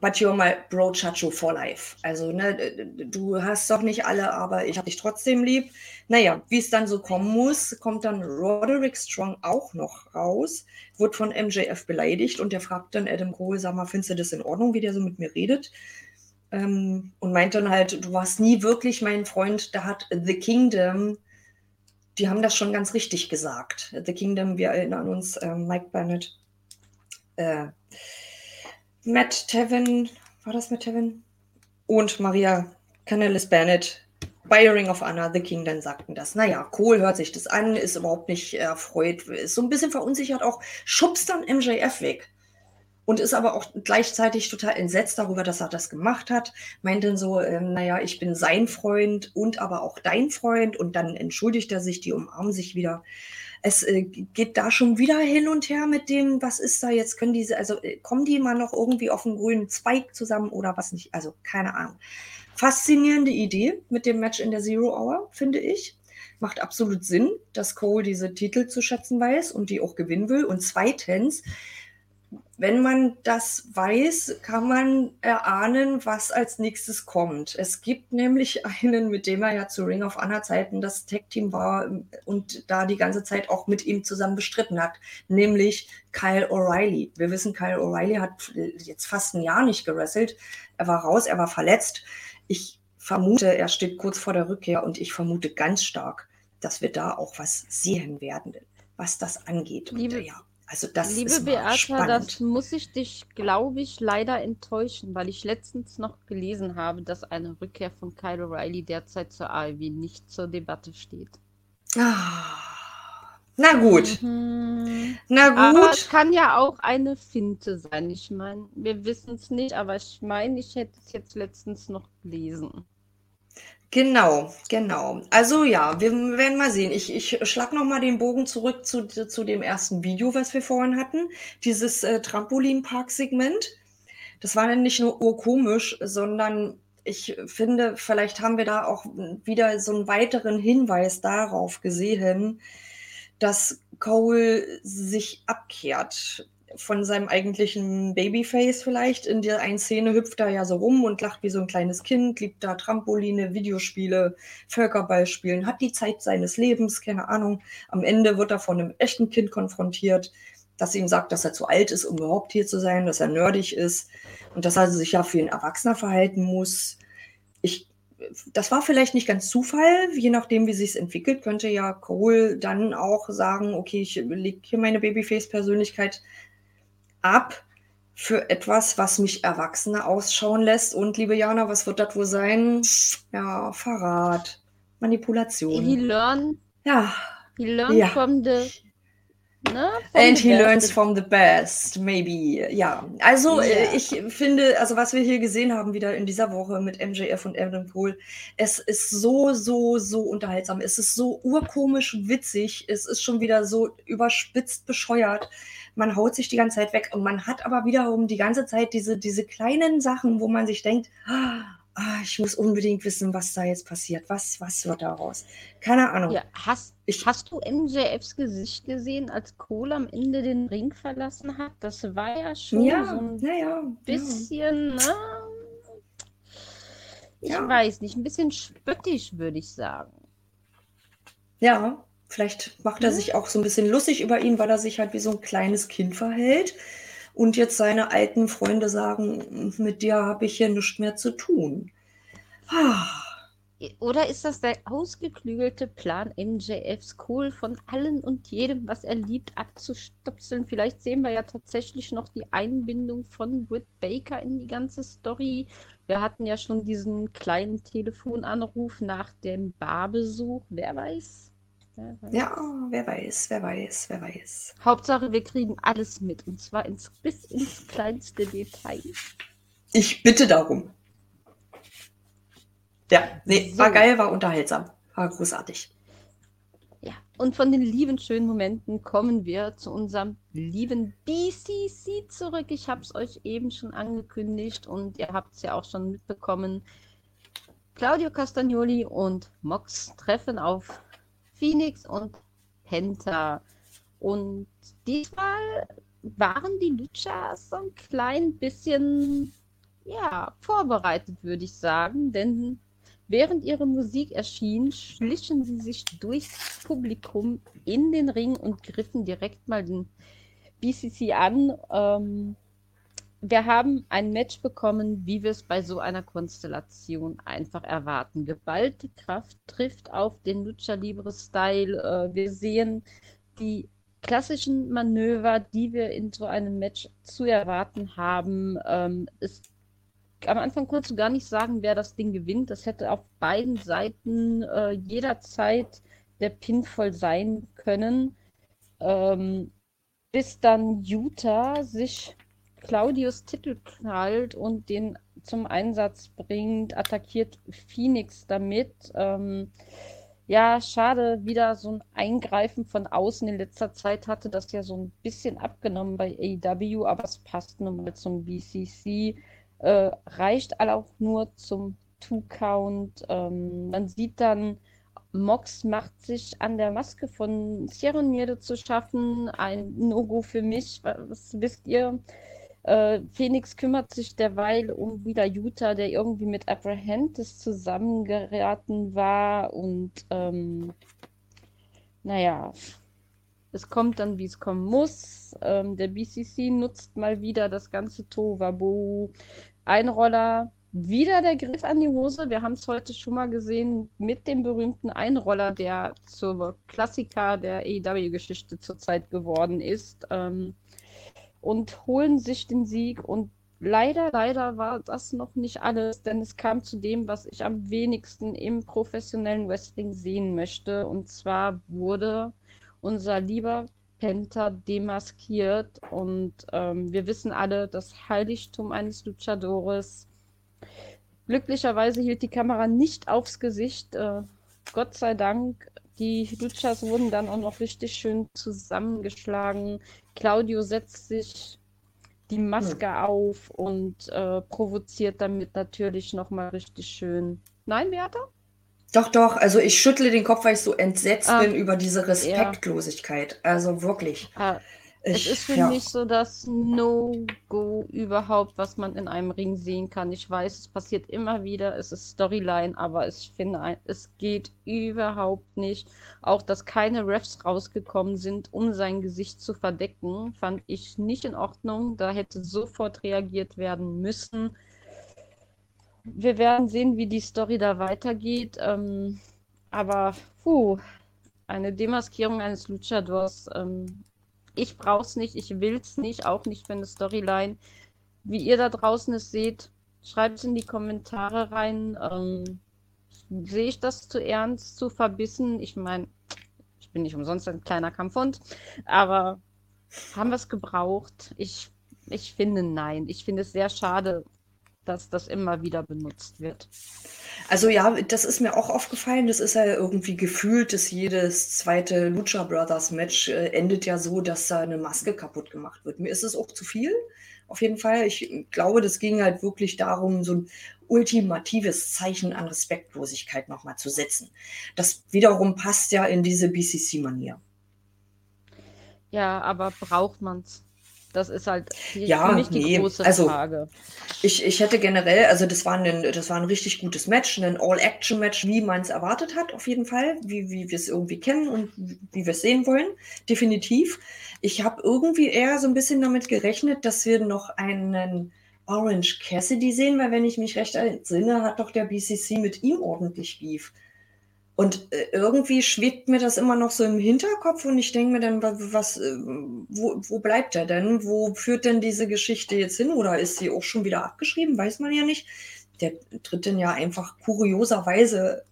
but you're my bro Chacho for life. Also, ne, du hast doch nicht alle, aber ich habe dich trotzdem lieb. Naja, wie es dann so kommen muss, kommt dann Roderick Strong auch noch raus, wird von MJF beleidigt und der fragt dann Adam Cole, sag mal, findest du das in Ordnung, wie der so mit mir redet? Ähm, und meint dann halt, du warst nie wirklich mein Freund, da hat The Kingdom die haben das schon ganz richtig gesagt. The Kingdom, wir erinnern uns, äh, Mike Bennett, äh, Matt Tevin, war das Matt Tevin? Und Maria Canellis Bennett bei Ring of Honor, The Kingdom sagten das. Naja, Cole hört sich das an, ist überhaupt nicht erfreut, ist so ein bisschen verunsichert auch, schubst dann MJF weg und ist aber auch gleichzeitig total entsetzt darüber, dass er das gemacht hat. Meint dann so, ähm, naja, ich bin sein Freund und aber auch dein Freund und dann entschuldigt er sich, die umarmen sich wieder. Es äh, geht da schon wieder hin und her mit dem, was ist da jetzt, können diese, also äh, kommen die mal noch irgendwie auf einen grünen Zweig zusammen oder was nicht, also keine Ahnung. Faszinierende Idee mit dem Match in der Zero Hour, finde ich macht absolut Sinn, dass Cole diese Titel zu schätzen weiß und die auch gewinnen will. Und zweitens, wenn man das weiß, kann man erahnen, was als nächstes kommt. Es gibt nämlich einen, mit dem er ja zu Ring of Honor Zeiten das Tag Team war und da die ganze Zeit auch mit ihm zusammen bestritten hat, nämlich Kyle O'Reilly. Wir wissen, Kyle O'Reilly hat jetzt fast ein Jahr nicht gewrestelt. Er war raus, er war verletzt. Ich vermute, er steht kurz vor der Rückkehr und ich vermute ganz stark, dass wir da auch was sehen werden, was das angeht. Liebe, und, ja also das Liebe ist Beata, spannend. das muss ich dich, glaube ich, leider enttäuschen, weil ich letztens noch gelesen habe, dass eine Rückkehr von Kyle O'Reilly derzeit zur AEW nicht zur Debatte steht. Ah, na gut. Mhm. Na Aber gut. es kann ja auch eine Finte sein. Ich meine, wir wissen es nicht, aber ich meine, ich hätte es jetzt letztens noch gelesen. Genau, genau. Also ja, wir werden mal sehen. Ich, ich schlag noch mal den Bogen zurück zu, zu dem ersten Video, was wir vorhin hatten. Dieses äh, Trampolinpark-Segment. Das war dann nicht nur urkomisch, sondern ich finde, vielleicht haben wir da auch wieder so einen weiteren Hinweis darauf gesehen, dass Cole sich abkehrt von seinem eigentlichen Babyface vielleicht. In der einen Szene hüpft er ja so rum und lacht wie so ein kleines Kind, liebt da Trampoline, Videospiele, Völkerball spielen, hat die Zeit seines Lebens, keine Ahnung. Am Ende wird er von einem echten Kind konfrontiert, das ihm sagt, dass er zu alt ist, um überhaupt hier zu sein, dass er nerdig ist und dass er sich ja für ein Erwachsener verhalten muss. Ich das war vielleicht nicht ganz Zufall, je nachdem, wie sich es entwickelt, könnte ja Cole dann auch sagen, okay, ich lege hier meine Babyface-Persönlichkeit ab für etwas, was mich Erwachsene ausschauen lässt. Und liebe Jana, was wird das wohl sein? Ja, Verrat, He Manipulation. learn, Ja, he learn ja, from the Ne? And he learns from the best, maybe. Ja, also yeah. äh, ich finde, also was wir hier gesehen haben wieder in dieser Woche mit MJF und Adam Cole, es ist so, so, so unterhaltsam. Es ist so urkomisch witzig. Es ist schon wieder so überspitzt bescheuert. Man haut sich die ganze Zeit weg und man hat aber wiederum die ganze Zeit diese, diese kleinen Sachen, wo man sich denkt, ah, ah, ich muss unbedingt wissen, was da jetzt passiert. Was, was wird daraus? Keine Ahnung. Ja, hast, ich, hast du MJFs Gesicht gesehen, als Cole am Ende den Ring verlassen hat? Das war ja schon ja, so ein ja, bisschen, ja. ne? Ich weiß nicht, ein bisschen spöttisch, würde ich sagen. Ja, vielleicht macht er hm? sich auch so ein bisschen lustig über ihn, weil er sich halt wie so ein kleines Kind verhält und jetzt seine alten Freunde sagen, mit dir habe ich hier nichts mehr zu tun. Ah. Oder ist das der ausgeklügelte Plan, MJFs Cool von allen und jedem, was er liebt, abzustopseln? Vielleicht sehen wir ja tatsächlich noch die Einbindung von Britt Baker in die ganze Story. Wir hatten ja schon diesen kleinen Telefonanruf nach dem Barbesuch. Wer weiß? Ja, wer weiß, wer weiß, wer weiß. Hauptsache, wir kriegen alles mit und zwar ins, bis ins kleinste Detail. Ich bitte darum. Ja, nee, so. war geil, war unterhaltsam, war großartig. Ja, und von den lieben, schönen Momenten kommen wir zu unserem lieben BCC zurück. Ich habe es euch eben schon angekündigt und ihr habt es ja auch schon mitbekommen. Claudio Castagnoli und Mox treffen auf Phoenix und Penta. Und diesmal waren die Luchas so ein klein bisschen ja, vorbereitet, würde ich sagen, denn während ihre Musik erschien, schlichen sie sich durchs Publikum in den Ring und griffen direkt mal den BCC an. Ähm, wir haben ein Match bekommen, wie wir es bei so einer Konstellation einfach erwarten. Geballte Kraft trifft auf den Lucha Libre Style. Äh, wir sehen die klassischen Manöver, die wir in so einem Match zu erwarten haben. Ähm, es, am Anfang konntest du gar nicht sagen, wer das Ding gewinnt. Das hätte auf beiden Seiten äh, jederzeit der Pinfall sein können. Ähm, bis dann Utah sich Claudius Titel knallt und den zum Einsatz bringt, attackiert Phoenix damit. Ähm, ja, schade, wieder so ein Eingreifen von außen. In letzter Zeit hatte das ja so ein bisschen abgenommen bei AEW, aber es passt nun mal zum BCC. Äh, reicht auch nur zum Two-Count. Ähm, man sieht dann, Mox macht sich an der Maske von Sierra Nierde zu schaffen. Ein No-Go für mich. Was wisst ihr? Äh, Phoenix kümmert sich derweil um wieder Utah, der irgendwie mit Abrahantis zusammengeraten war. Und ähm, naja, es kommt dann, wie es kommen muss. Ähm, der BCC nutzt mal wieder das ganze Tovabo. Einroller, wieder der Griff an die Hose. Wir haben es heute schon mal gesehen mit dem berühmten Einroller, der zur Klassiker der AEW-Geschichte zurzeit geworden ist. Ähm, und holen sich den Sieg. Und leider, leider war das noch nicht alles, denn es kam zu dem, was ich am wenigsten im professionellen Wrestling sehen möchte. Und zwar wurde unser lieber Penta demaskiert. Und ähm, wir wissen alle, das Heiligtum eines Luchadores. Glücklicherweise hielt die Kamera nicht aufs Gesicht. Äh, Gott sei Dank. Die Luchas wurden dann auch noch richtig schön zusammengeschlagen. Claudio setzt sich die Maske hm. auf und äh, provoziert damit natürlich nochmal richtig schön. Nein, Beata? Doch, doch. Also ich schüttle den Kopf, weil ich so entsetzt ah, bin über diese Respektlosigkeit. Ja. Also wirklich. Ah, ich, es ist für ja. mich so das No-Go überhaupt, was man in einem Ring sehen kann. Ich weiß, es passiert immer wieder, es ist Storyline, aber ich finde, es geht überhaupt nicht. Auch, dass keine Refs rausgekommen sind, um sein Gesicht zu verdecken, fand ich nicht in Ordnung. Da hätte sofort reagiert werden müssen. Wir werden sehen, wie die Story da weitergeht. Ähm, aber, puh, eine Demaskierung eines Luchadors ähm, ich brauche es nicht, ich will es nicht, auch nicht für eine Storyline. Wie ihr da draußen es seht, schreibt es in die Kommentare rein. Ähm, sehe ich das zu ernst, zu verbissen? Ich meine, ich bin nicht umsonst ein kleiner Kampfhund. Aber haben wir es gebraucht? Ich, ich finde nein. Ich finde es sehr schade, dass das immer wieder benutzt wird. Also ja, das ist mir auch aufgefallen. Das ist ja irgendwie gefühlt, dass jedes zweite Lucha Brothers Match äh, endet ja so, dass da eine Maske kaputt gemacht wird. Mir ist es auch zu viel. Auf jeden Fall. Ich glaube, das ging halt wirklich darum, so ein ultimatives Zeichen an Respektlosigkeit nochmal zu setzen. Das wiederum passt ja in diese BCC-Manier. Ja, aber braucht man es? Das ist halt die, ja, mich die nee. große also, Frage. Ich, ich hätte generell, also das war, ein, das war ein richtig gutes Match, ein All-Action-Match, wie man es erwartet hat, auf jeden Fall, wie, wie wir es irgendwie kennen und wie wir es sehen wollen, definitiv. Ich habe irgendwie eher so ein bisschen damit gerechnet, dass wir noch einen Orange Cassidy sehen, weil wenn ich mich recht entsinne, hat doch der BCC mit ihm ordentlich Beef. Und äh, irgendwie schwebt mir das immer noch so im Hinterkopf und ich denke mir dann, was, äh, wo, wo bleibt er denn? Wo führt denn diese Geschichte jetzt hin? Oder ist sie auch schon wieder abgeschrieben? Weiß man ja nicht. Der tritt denn ja einfach kurioserweise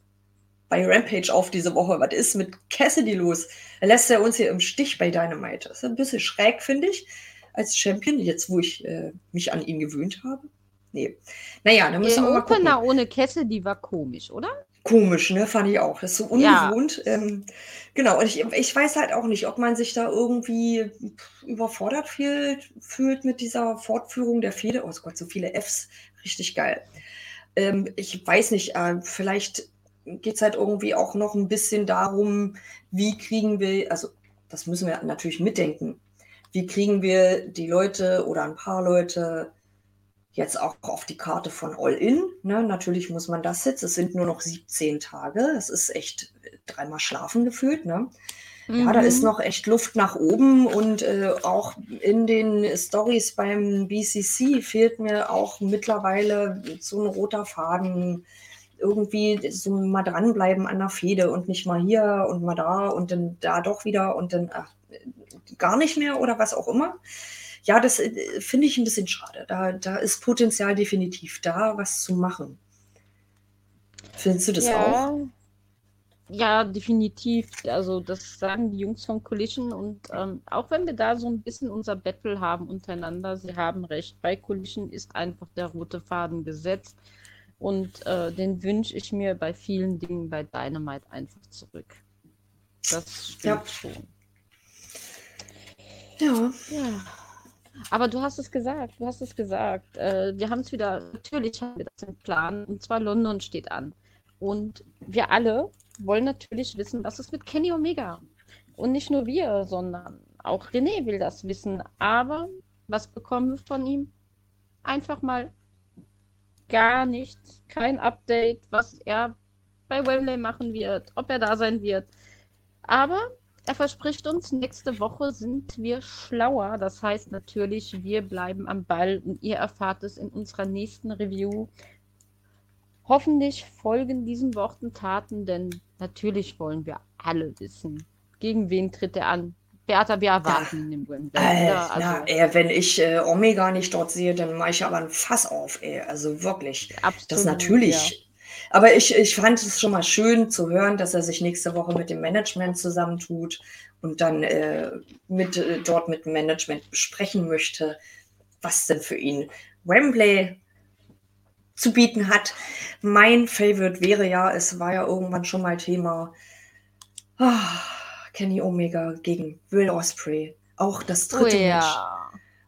bei Rampage auf diese Woche. Was ist mit Cassidy los? Er lässt er uns hier im Stich bei Dynamite. Das ist ein bisschen schräg, finde ich, als Champion, jetzt wo ich äh, mich an ihn gewöhnt habe. Nee. Naja, dann müssen wir mal Opener gucken. ohne Cassidy war komisch, oder? Komisch, ne? Fand ich auch. Das ist so ungewohnt. Ja. Ähm, genau, und ich, ich weiß halt auch nicht, ob man sich da irgendwie überfordert fühlt, fühlt mit dieser Fortführung der Fehde. Oh Gott, so viele Fs. Richtig geil. Ähm, ich weiß nicht, äh, vielleicht geht es halt irgendwie auch noch ein bisschen darum, wie kriegen wir, also das müssen wir natürlich mitdenken, wie kriegen wir die Leute oder ein paar Leute jetzt auch auf die Karte von All-In. Ne? Natürlich muss man das jetzt. Es sind nur noch 17 Tage. Das ist echt dreimal schlafen gefühlt. Ne? Mhm. Ja, da ist mhm. noch echt Luft nach oben und äh, auch in den Stories beim BCC fehlt mir auch mittlerweile so ein roter Faden. Irgendwie so mal dranbleiben an der Fehde und nicht mal hier und mal da und dann da doch wieder und dann ach, gar nicht mehr oder was auch immer ja, das äh, finde ich ein bisschen schade. Da, da ist Potenzial definitiv da, was zu machen. Findest du das ja. auch? Ja, definitiv. Also das sagen die Jungs von Collision und ähm, auch wenn wir da so ein bisschen unser Battle haben untereinander, sie haben recht. Bei Collision ist einfach der rote Faden gesetzt und äh, den wünsche ich mir bei vielen Dingen bei Dynamite einfach zurück. Das stimmt ja. schon. Ja. Ja. Aber du hast es gesagt, du hast es gesagt. Äh, wir haben es wieder, natürlich haben wir das im Plan, und zwar London steht an. Und wir alle wollen natürlich wissen, was ist mit Kenny Omega. Und nicht nur wir, sondern auch René will das wissen. Aber was bekommen wir von ihm? Einfach mal gar nichts, kein Update, was er bei Wembley machen wird, ob er da sein wird. Aber er verspricht uns, nächste Woche sind wir schlauer. Das heißt natürlich, wir bleiben am Ball und ihr erfahrt es in unserer nächsten Review. Hoffentlich folgen diesen Worten Taten, denn natürlich wollen wir alle wissen, gegen wen tritt er an. Beata, wir erwarten ja. ihn im Wembley. Äh, also, na, ey, wenn ich äh, Omega nicht dort sehe, dann mache ich aber ein Fass auf, ey. Also wirklich. Absolut, das natürlich. Ja aber ich, ich fand es schon mal schön zu hören, dass er sich nächste Woche mit dem Management zusammentut und dann äh, mit, äh, dort mit dem Management besprechen möchte, was denn für ihn Wembley zu bieten hat. Mein Favorite wäre ja, es war ja irgendwann schon mal Thema oh, Kenny Omega gegen Will Osprey. Auch das dritte oh, ja. Match.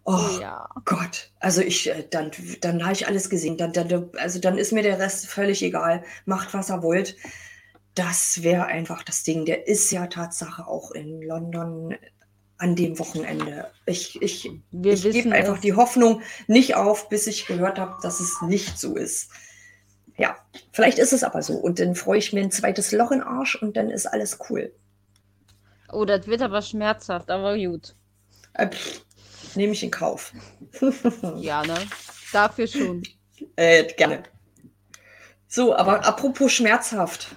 Oh, ja. Gott, also ich, äh, dann, dann habe ich alles gesehen. Dann, dann, also dann ist mir der Rest völlig egal. Macht, was er wollt. Das wäre einfach das Ding. Der ist ja Tatsache auch in London an dem Wochenende. Ich, ich, ich gebe einfach die Hoffnung nicht auf, bis ich gehört habe, dass es nicht so ist. Ja, vielleicht ist es aber so. Und dann freue ich mir ein zweites Loch in den Arsch und dann ist alles cool. Oh, das wird aber schmerzhaft, aber gut. Äh, nehme ich in Kauf. ja, ne? Dafür schon. Äh, gerne. So, aber apropos schmerzhaft.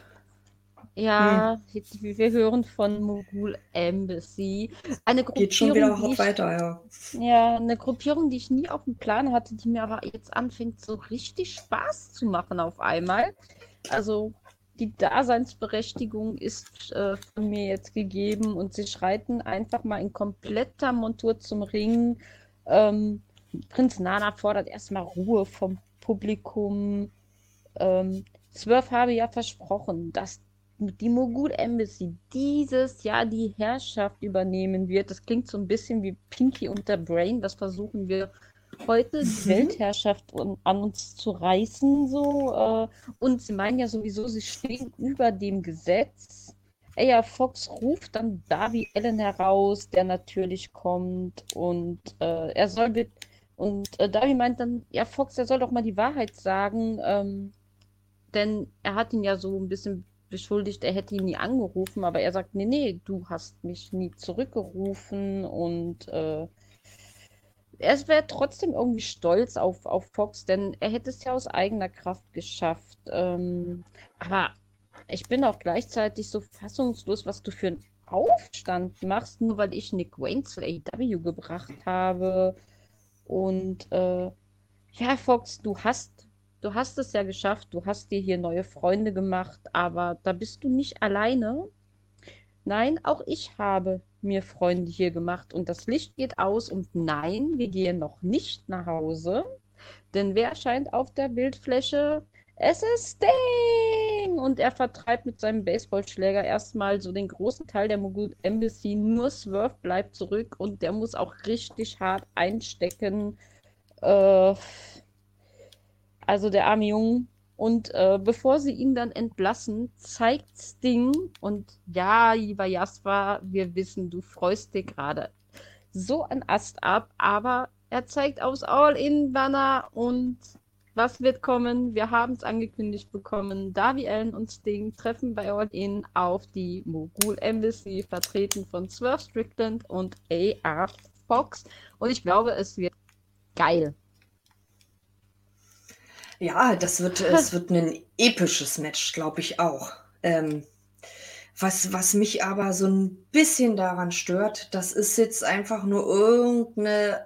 Ja, hm. wir hören von Mogul Embassy. Eine Gruppierung, Geht schon wieder hoch weiter, ja. Ja, eine Gruppierung, die ich nie auf dem Plan hatte, die mir aber jetzt anfängt, so richtig Spaß zu machen auf einmal. Also, die Daseinsberechtigung ist äh, von mir jetzt gegeben und sie schreiten einfach mal in kompletter Montur zum Ring. Ähm, Prinz Nana fordert erstmal Ruhe vom Publikum. Ähm, Swerve habe ja versprochen, dass die Mogul Embassy dieses Jahr die Herrschaft übernehmen wird. Das klingt so ein bisschen wie Pinky und der Brain. Das versuchen wir heute, die mhm. Weltherrschaft an uns zu reißen. So. Äh, und sie meinen ja sowieso, sie stehen über dem Gesetz. Aya Fox ruft dann Darby Allen heraus, der natürlich kommt. Und äh, er soll mit. Und äh, Darby meint dann, ja, Fox, er soll doch mal die Wahrheit sagen. Ähm, denn er hat ihn ja so ein bisschen beschuldigt, er hätte ihn nie angerufen, aber er sagt, nee, nee, du hast mich nie zurückgerufen und äh, er wäre trotzdem irgendwie stolz auf, auf Fox, denn er hätte es ja aus eigener Kraft geschafft. Ähm, aber ich bin auch gleichzeitig so fassungslos, was du für einen Aufstand machst, nur weil ich Nick Wayne zu AW gebracht habe. Und äh, ja, Fox, du hast du hast es ja geschafft, du hast dir hier neue Freunde gemacht, aber da bist du nicht alleine. Nein, auch ich habe mir Freunde hier gemacht und das Licht geht aus und nein, wir gehen noch nicht nach Hause, denn wer erscheint auf der Bildfläche? Es ist Sting! Und er vertreibt mit seinem Baseballschläger erstmal so den großen Teil der Mogul Embassy. Nur Swerve bleibt zurück und der muss auch richtig hart einstecken. Äh, also der arme Junge. Und äh, bevor sie ihn dann entlassen, zeigt Sting, und ja, lieber Jasper, wir wissen, du freust dir gerade so ein Ast ab, aber er zeigt aus All-In-Banner und was wird kommen? Wir haben es angekündigt bekommen. Darby Allen und Sting treffen bei All-In auf die Mogul Embassy, vertreten von Swerve Strickland und AR Fox. Und ich glaube, es wird geil. Ja, das wird, es wird ein episches Match, glaube ich auch. Ähm, was, was mich aber so ein bisschen daran stört, das ist jetzt einfach nur irgendeine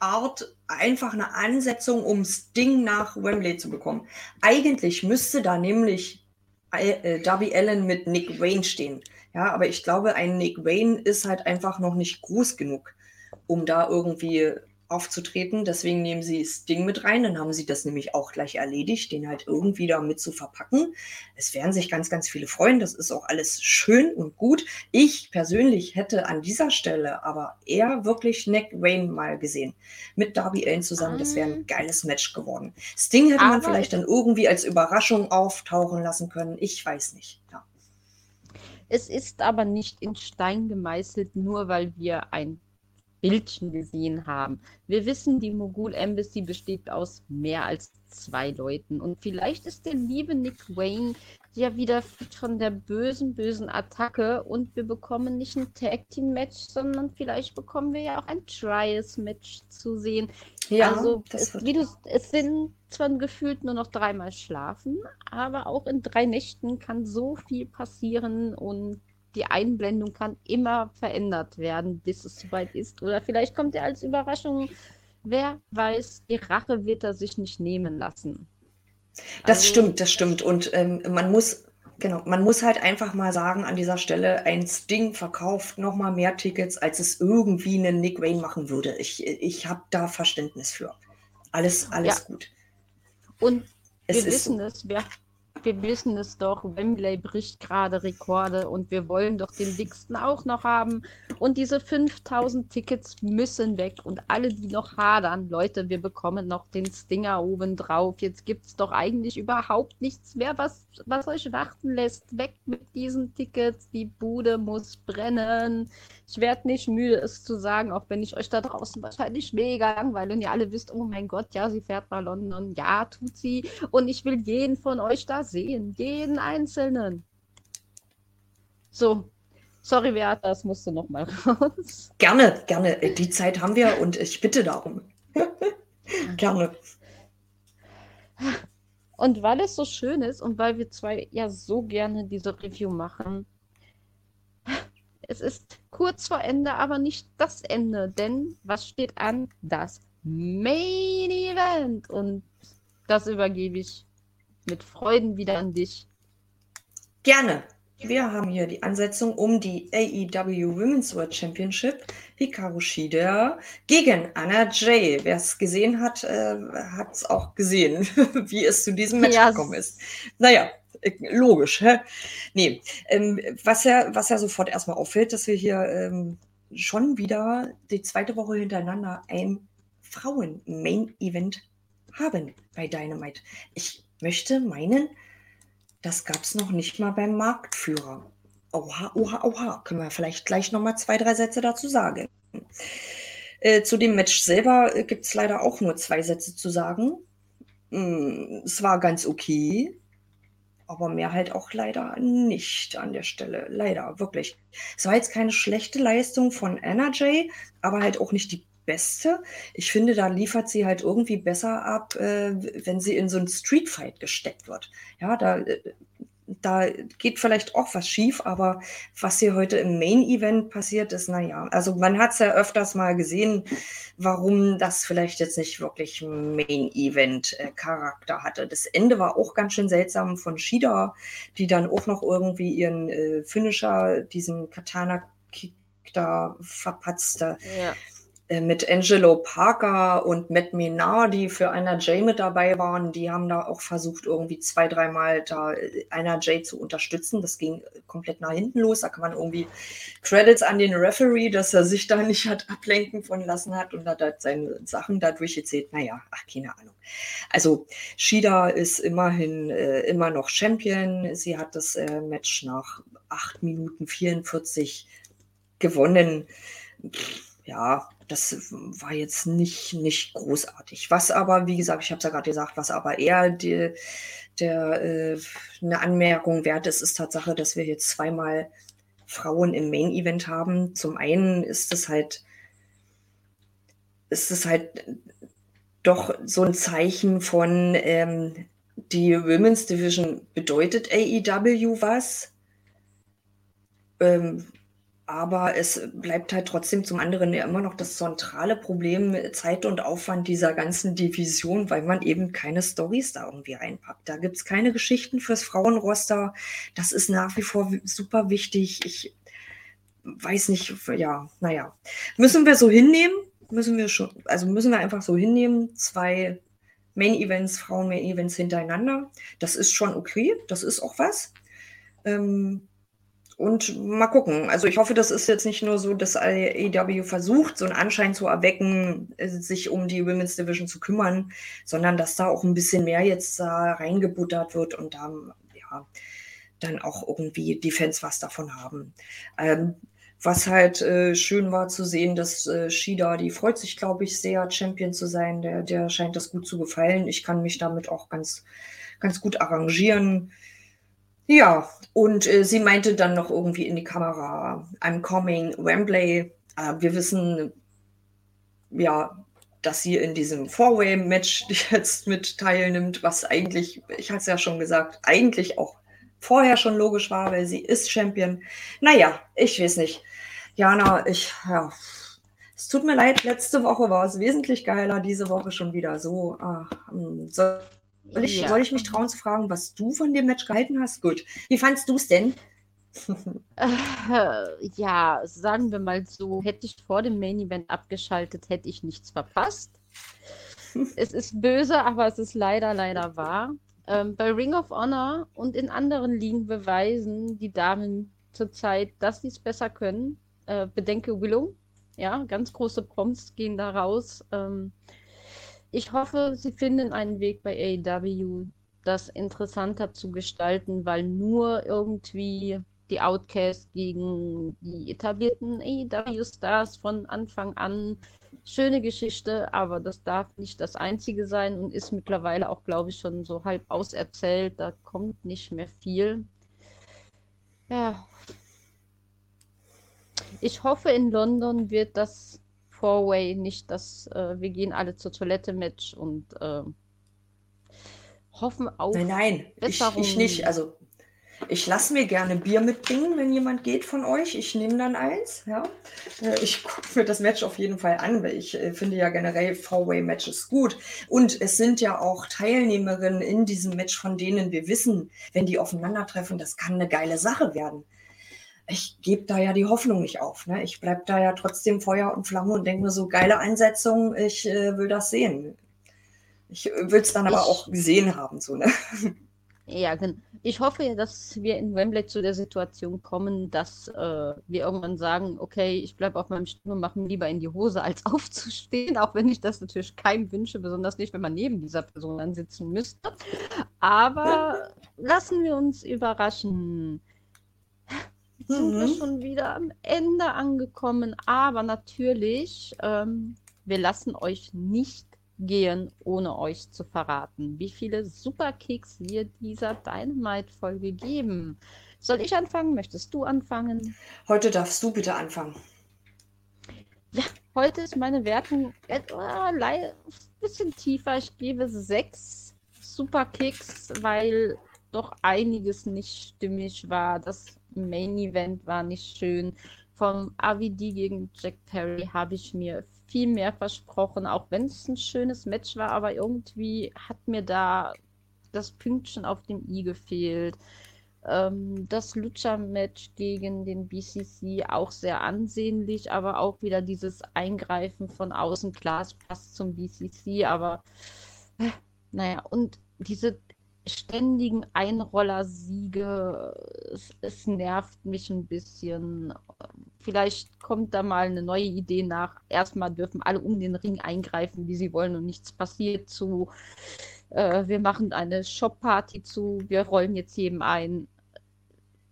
Art, einfach eine Ansetzung, um Sting nach Wembley zu bekommen. Eigentlich müsste da nämlich äh, Darby Allen mit Nick Wayne stehen. Ja, aber ich glaube, ein Nick Wayne ist halt einfach noch nicht groß genug, um da irgendwie aufzutreten. Deswegen nehmen sie das Ding mit rein. Dann haben sie das nämlich auch gleich erledigt, den halt irgendwie da mit zu verpacken. Es werden sich ganz, ganz viele freuen. Das ist auch alles schön und gut. Ich persönlich hätte an dieser Stelle aber eher wirklich Nick Wayne mal gesehen. Mit Darby Allen zusammen. Das wäre ein ah. geiles Match geworden. Sting hätte aber man vielleicht dann irgendwie als Überraschung auftauchen lassen können. Ich weiß nicht. Ja. Es ist aber nicht in Stein gemeißelt, nur weil wir ein Bildchen gesehen haben. Wir wissen, die Mogul Embassy besteht aus mehr als zwei Leuten. Und vielleicht ist der liebe Nick Wayne ja wieder von der bösen, bösen Attacke und wir bekommen nicht ein Tag Team Match, sondern vielleicht bekommen wir ja auch ein Trials Match zu sehen. Ja, also es, wie du, es sind zwar gefühlt nur noch dreimal schlafen, aber auch in drei Nächten kann so viel passieren und die Einblendung kann immer verändert werden, bis es soweit ist. Oder vielleicht kommt er als Überraschung. Wer weiß, die Rache wird er sich nicht nehmen lassen. Das also, stimmt, das stimmt. Und ähm, man muss, genau, man muss halt einfach mal sagen an dieser Stelle, ein Sting verkauft noch mal mehr Tickets, als es irgendwie einen Nick Wayne machen würde. Ich, ich habe da Verständnis für. Alles, alles ja. gut. Und es wir wissen so. es, wir, wir wissen es doch, Wembley bricht gerade Rekorde und wir wollen doch den dicksten auch noch haben. Und diese 5000 Tickets müssen weg und alle, die noch hadern, Leute, wir bekommen noch den Stinger oben drauf. Jetzt gibt es doch eigentlich überhaupt nichts mehr, was, was euch warten lässt. Weg mit diesen Tickets, die Bude muss brennen. Ich werde nicht müde, es zu sagen, auch wenn ich euch da draußen wahrscheinlich mega langweile und ihr alle wisst, oh mein Gott, ja, sie fährt nach London. Ja, tut sie. Und ich will jeden von euch da sehen. Jeden einzelnen. So. Sorry, Beata, das musste noch mal raus. Gerne, gerne. Die Zeit haben wir und ich bitte darum. gerne. Und weil es so schön ist und weil wir zwei ja so gerne diese Review machen, es ist kurz vor Ende, aber nicht das Ende, denn was steht an? Das Main Event. Und das übergebe ich mit Freuden wieder an dich, Gerne. Wir haben hier die Ansetzung um die AEW Women's World Championship. Hikaru Shida gegen Anna Jay. Wer es gesehen hat, äh, hat es auch gesehen, wie es zu diesem Match ja. gekommen ist. Naja, logisch. Hä? Nee, ähm, was, ja, was ja sofort erstmal auffällt, dass wir hier ähm, schon wieder die zweite Woche hintereinander ein Frauen-Main-Event haben bei Dynamite. Ich möchte meinen, das gab es noch nicht mal beim Marktführer. Oha, oha, oha. Können wir vielleicht gleich noch mal zwei, drei Sätze dazu sagen. Äh, zu dem Match selber äh, gibt es leider auch nur zwei Sätze zu sagen. Mm, es war ganz okay, aber mehr halt auch leider nicht an der Stelle. Leider, wirklich. Es war jetzt keine schlechte Leistung von Jay, aber halt auch nicht die beste. Ich finde, da liefert sie halt irgendwie besser ab, äh, wenn sie in so einen Streetfight gesteckt wird. Ja, da, äh, da geht vielleicht auch was schief, aber was hier heute im Main Event passiert ist, naja, also man hat es ja öfters mal gesehen, warum das vielleicht jetzt nicht wirklich Main Event äh, Charakter hatte. Das Ende war auch ganz schön seltsam von Shida, die dann auch noch irgendwie ihren äh, Finisher, diesen Katana Kick da verpatzte. Ja. Äh, mit Angelo Parker und Matt Minardi für einer Jay mit dabei waren. Die haben da auch versucht, irgendwie zwei, dreimal da äh, einer Jay zu unterstützen. Das ging komplett nach hinten los. Da kann man irgendwie Credits an den Referee, dass er sich da nicht hat ablenken von lassen hat und hat halt seine Sachen da durchgezählt. Naja, ach, keine Ahnung. Also Shida ist immerhin äh, immer noch Champion. Sie hat das äh, Match nach 8 Minuten 44 gewonnen. Pff, ja, das war jetzt nicht, nicht großartig. Was aber, wie gesagt, ich habe es ja gerade gesagt, was aber eher die, der, äh, eine Anmerkung wert ist, ist Tatsache, dass wir jetzt zweimal Frauen im Main Event haben. Zum einen ist es halt, ist es halt doch so ein Zeichen von, ähm, die Women's Division bedeutet AEW was. Ähm, aber es bleibt halt trotzdem zum anderen ja immer noch das zentrale Problem Zeit und Aufwand dieser ganzen Division, weil man eben keine Stories da irgendwie reinpackt. Da gibt es keine Geschichten fürs Frauenroster. Das ist nach wie vor super wichtig. Ich weiß nicht, ja, naja. Müssen wir so hinnehmen? Müssen wir schon, also müssen wir einfach so hinnehmen, zwei Main-Events, Frauen-Main-Events hintereinander. Das ist schon okay, das ist auch was. Ähm, und mal gucken. Also ich hoffe, das ist jetzt nicht nur so, dass AEW versucht, so einen Anschein zu erwecken, äh, sich um die Women's Division zu kümmern, sondern dass da auch ein bisschen mehr jetzt da reingebuttert wird und da ja, dann auch irgendwie die Fans was davon haben. Ähm, was halt äh, schön war zu sehen, dass äh, Shida, die freut sich, glaube ich, sehr, Champion zu sein. Der, der scheint das gut zu gefallen. Ich kann mich damit auch ganz, ganz gut arrangieren. Ja, und äh, sie meinte dann noch irgendwie in die Kamera, I'm coming, Wembley. Äh, wir wissen, ja, dass sie in diesem Four-Way-Match jetzt mit teilnimmt, was eigentlich, ich hatte es ja schon gesagt, eigentlich auch vorher schon logisch war, weil sie ist Champion. Naja, ich weiß nicht. Jana, ich, ja, es tut mir leid, letzte Woche war es wesentlich geiler, diese Woche schon wieder so. Ach, hm, so soll ich, ja. soll ich mich trauen zu fragen, was du von dem Match gehalten hast? Gut. Wie fandest du es denn? Äh, ja, sagen wir mal so, hätte ich vor dem Main Event abgeschaltet, hätte ich nichts verpasst. es ist böse, aber es ist leider, leider wahr. Ähm, bei Ring of Honor und in anderen Ligen beweisen die Damen zurzeit, dass sie es besser können. Äh, bedenke Willow, ja, ganz große Prompts gehen da raus. Ähm, ich hoffe, sie finden einen Weg bei AEW, das interessanter zu gestalten, weil nur irgendwie die Outcasts gegen die etablierten AEW-Stars von Anfang an. Schöne Geschichte, aber das darf nicht das einzige sein und ist mittlerweile auch, glaube ich, schon so halb auserzählt. Da kommt nicht mehr viel. Ja. Ich hoffe, in London wird das Four-Way, nicht das, äh, wir gehen alle zur Toilette Match und äh, hoffen auf Nein, nein, ich, ich, nicht. Also Ich lasse mir gerne Bier mitbringen, wenn jemand geht von euch. Ich nehme dann eins. Ja. Äh, ich gucke mir das Match auf jeden Fall an, weil ich äh, finde ja generell Four-Way-Matches gut. Und es sind ja auch Teilnehmerinnen in diesem Match, von denen wir wissen, wenn die aufeinandertreffen, das kann eine geile Sache werden. Ich gebe da ja die Hoffnung nicht auf. Ne? Ich bleibe da ja trotzdem Feuer und Flamme und denke mir so, geile Einsetzung, ich äh, will das sehen. Ich äh, will es dann aber auch gesehen haben. So, ne? Ja, ich hoffe ja, dass wir in Wembley zu der Situation kommen, dass äh, wir irgendwann sagen, okay, ich bleibe auf meinem Stuhl und mache mir lieber in die Hose, als aufzustehen, auch wenn ich das natürlich keinem wünsche, besonders nicht, wenn man neben dieser Person dann sitzen müsste. Aber lassen wir uns überraschen. Sind mhm. wir schon wieder am Ende angekommen, aber natürlich, ähm, wir lassen euch nicht gehen, ohne euch zu verraten, wie viele Superkicks wir dieser Dynamite-Folge geben. Soll ich anfangen? Möchtest du anfangen? Heute darfst du bitte anfangen. Ja, heute ist meine Wertung ein bisschen tiefer. Ich gebe sechs Superkicks, weil doch einiges nicht stimmig war. Das Main Event war nicht schön. Vom AVD gegen Jack Perry habe ich mir viel mehr versprochen, auch wenn es ein schönes Match war, aber irgendwie hat mir da das Pünktchen auf dem i gefehlt. Ähm, das Lucha-Match gegen den BCC auch sehr ansehnlich, aber auch wieder dieses Eingreifen von außen. Klar, es passt zum BCC, aber äh, naja, und diese ständigen Einrollersiege, es, es nervt mich ein bisschen. Vielleicht kommt da mal eine neue Idee nach. Erstmal dürfen alle um den Ring eingreifen, wie sie wollen und nichts passiert zu. Äh, wir machen eine Shop-Party zu, wir rollen jetzt jedem ein.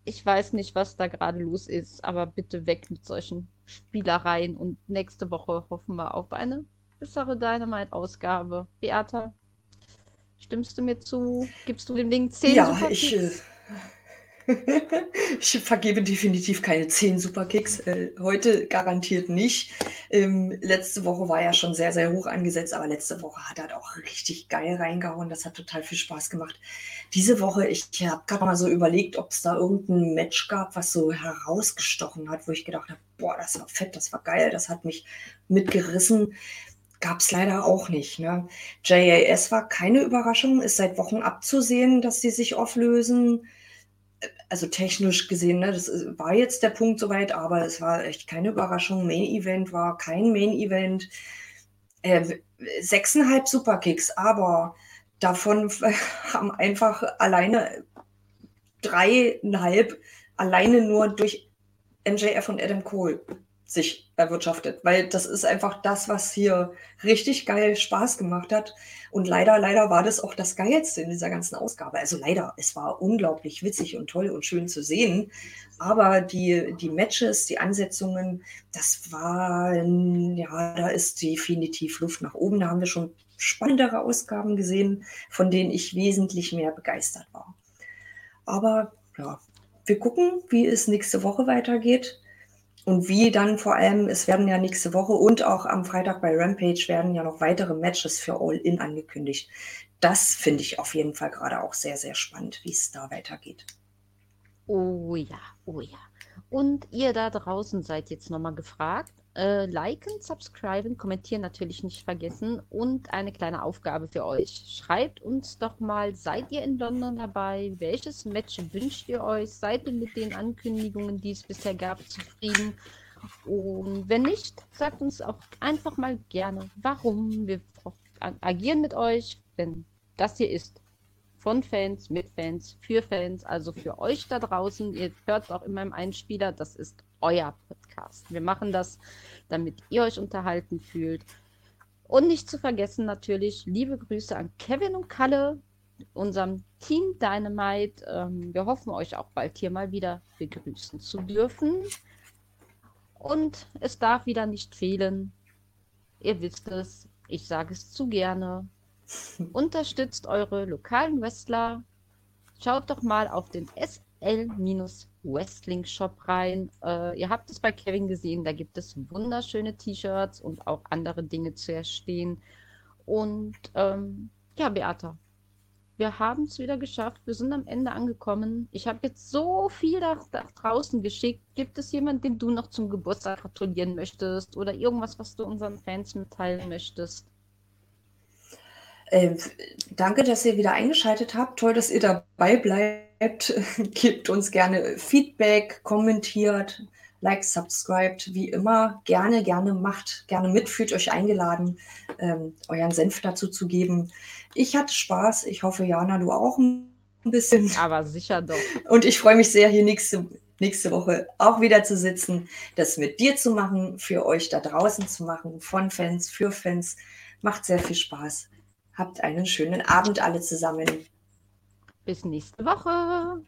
Ich weiß nicht, was da gerade los ist, aber bitte weg mit solchen Spielereien und nächste Woche hoffen wir auf eine bessere Dynamite-Ausgabe. Beata? Stimmst du mir zu? Gibst du dem Ding 10 Ja, ich, äh, ich vergebe definitiv keine 10 Superkicks. Äh, heute garantiert nicht. Ähm, letzte Woche war ja schon sehr, sehr hoch angesetzt, aber letzte Woche hat er auch richtig geil reingehauen. Das hat total viel Spaß gemacht. Diese Woche, ich habe gerade mal so überlegt, ob es da irgendein Match gab, was so herausgestochen hat, wo ich gedacht habe, boah, das war fett, das war geil, das hat mich mitgerissen gab es leider auch nicht. Ne? JAS war keine Überraschung, ist seit Wochen abzusehen, dass sie sich auflösen. Also technisch gesehen, ne, das war jetzt der Punkt soweit, aber es war echt keine Überraschung. Main Event war kein Main Event. Äh, sechseinhalb Superkicks, aber davon haben einfach alleine dreieinhalb alleine nur durch MJF und Adam Cole sich erwirtschaftet, weil das ist einfach das, was hier richtig geil Spaß gemacht hat. Und leider, leider war das auch das Geilste in dieser ganzen Ausgabe. Also leider, es war unglaublich witzig und toll und schön zu sehen. Aber die, die Matches, die Ansetzungen, das war, ja, da ist definitiv Luft nach oben. Da haben wir schon spannendere Ausgaben gesehen, von denen ich wesentlich mehr begeistert war. Aber ja, wir gucken, wie es nächste Woche weitergeht. Und wie dann vor allem, es werden ja nächste Woche und auch am Freitag bei Rampage werden ja noch weitere Matches für All In angekündigt. Das finde ich auf jeden Fall gerade auch sehr, sehr spannend, wie es da weitergeht. Oh ja, oh ja. Und ihr da draußen seid jetzt nochmal gefragt. Äh, liken, subscriben, kommentieren natürlich nicht vergessen und eine kleine Aufgabe für euch. Schreibt uns doch mal, seid ihr in London dabei? Welches Match wünscht ihr euch? Seid ihr mit den Ankündigungen, die es bisher gab, zufrieden? Und wenn nicht, sagt uns auch einfach mal gerne, warum. Wir agieren mit euch, denn das hier ist von Fans, mit Fans, für Fans, also für euch da draußen. Ihr hört auch in meinem Einspieler, das ist euer Podcast. Wir machen das, damit ihr euch unterhalten fühlt. Und nicht zu vergessen natürlich, liebe Grüße an Kevin und Kalle, unserem Team Dynamite. Ähm, wir hoffen, euch auch bald hier mal wieder begrüßen zu dürfen. Und es darf wieder nicht fehlen. Ihr wisst es, ich sage es zu gerne. Unterstützt eure lokalen Wrestler. Schaut doch mal auf den SL-Wrestling Shop rein. Äh, ihr habt es bei Kevin gesehen, da gibt es wunderschöne T-Shirts und auch andere Dinge zu erstehen. Und ähm, ja, Beata, Wir haben es wieder geschafft. Wir sind am Ende angekommen. Ich habe jetzt so viel nach, nach, draußen geschickt. Gibt es jemanden, dem du noch zum Geburtstag gratulieren möchtest? Oder irgendwas, was du unseren Fans mitteilen möchtest? Äh, danke, dass ihr wieder eingeschaltet habt. Toll, dass ihr dabei bleibt. Gebt uns gerne Feedback, kommentiert, like, subscribed, wie immer. Gerne, gerne macht, gerne mit, fühlt euch eingeladen, ähm, euren Senf dazu zu geben. Ich hatte Spaß. Ich hoffe, Jana, du auch ein bisschen. Aber sicher doch. Und ich freue mich sehr, hier nächste, nächste Woche auch wieder zu sitzen, das mit dir zu machen, für euch da draußen zu machen, von Fans, für Fans. Macht sehr viel Spaß. Habt einen schönen Abend alle zusammen. Bis nächste Woche.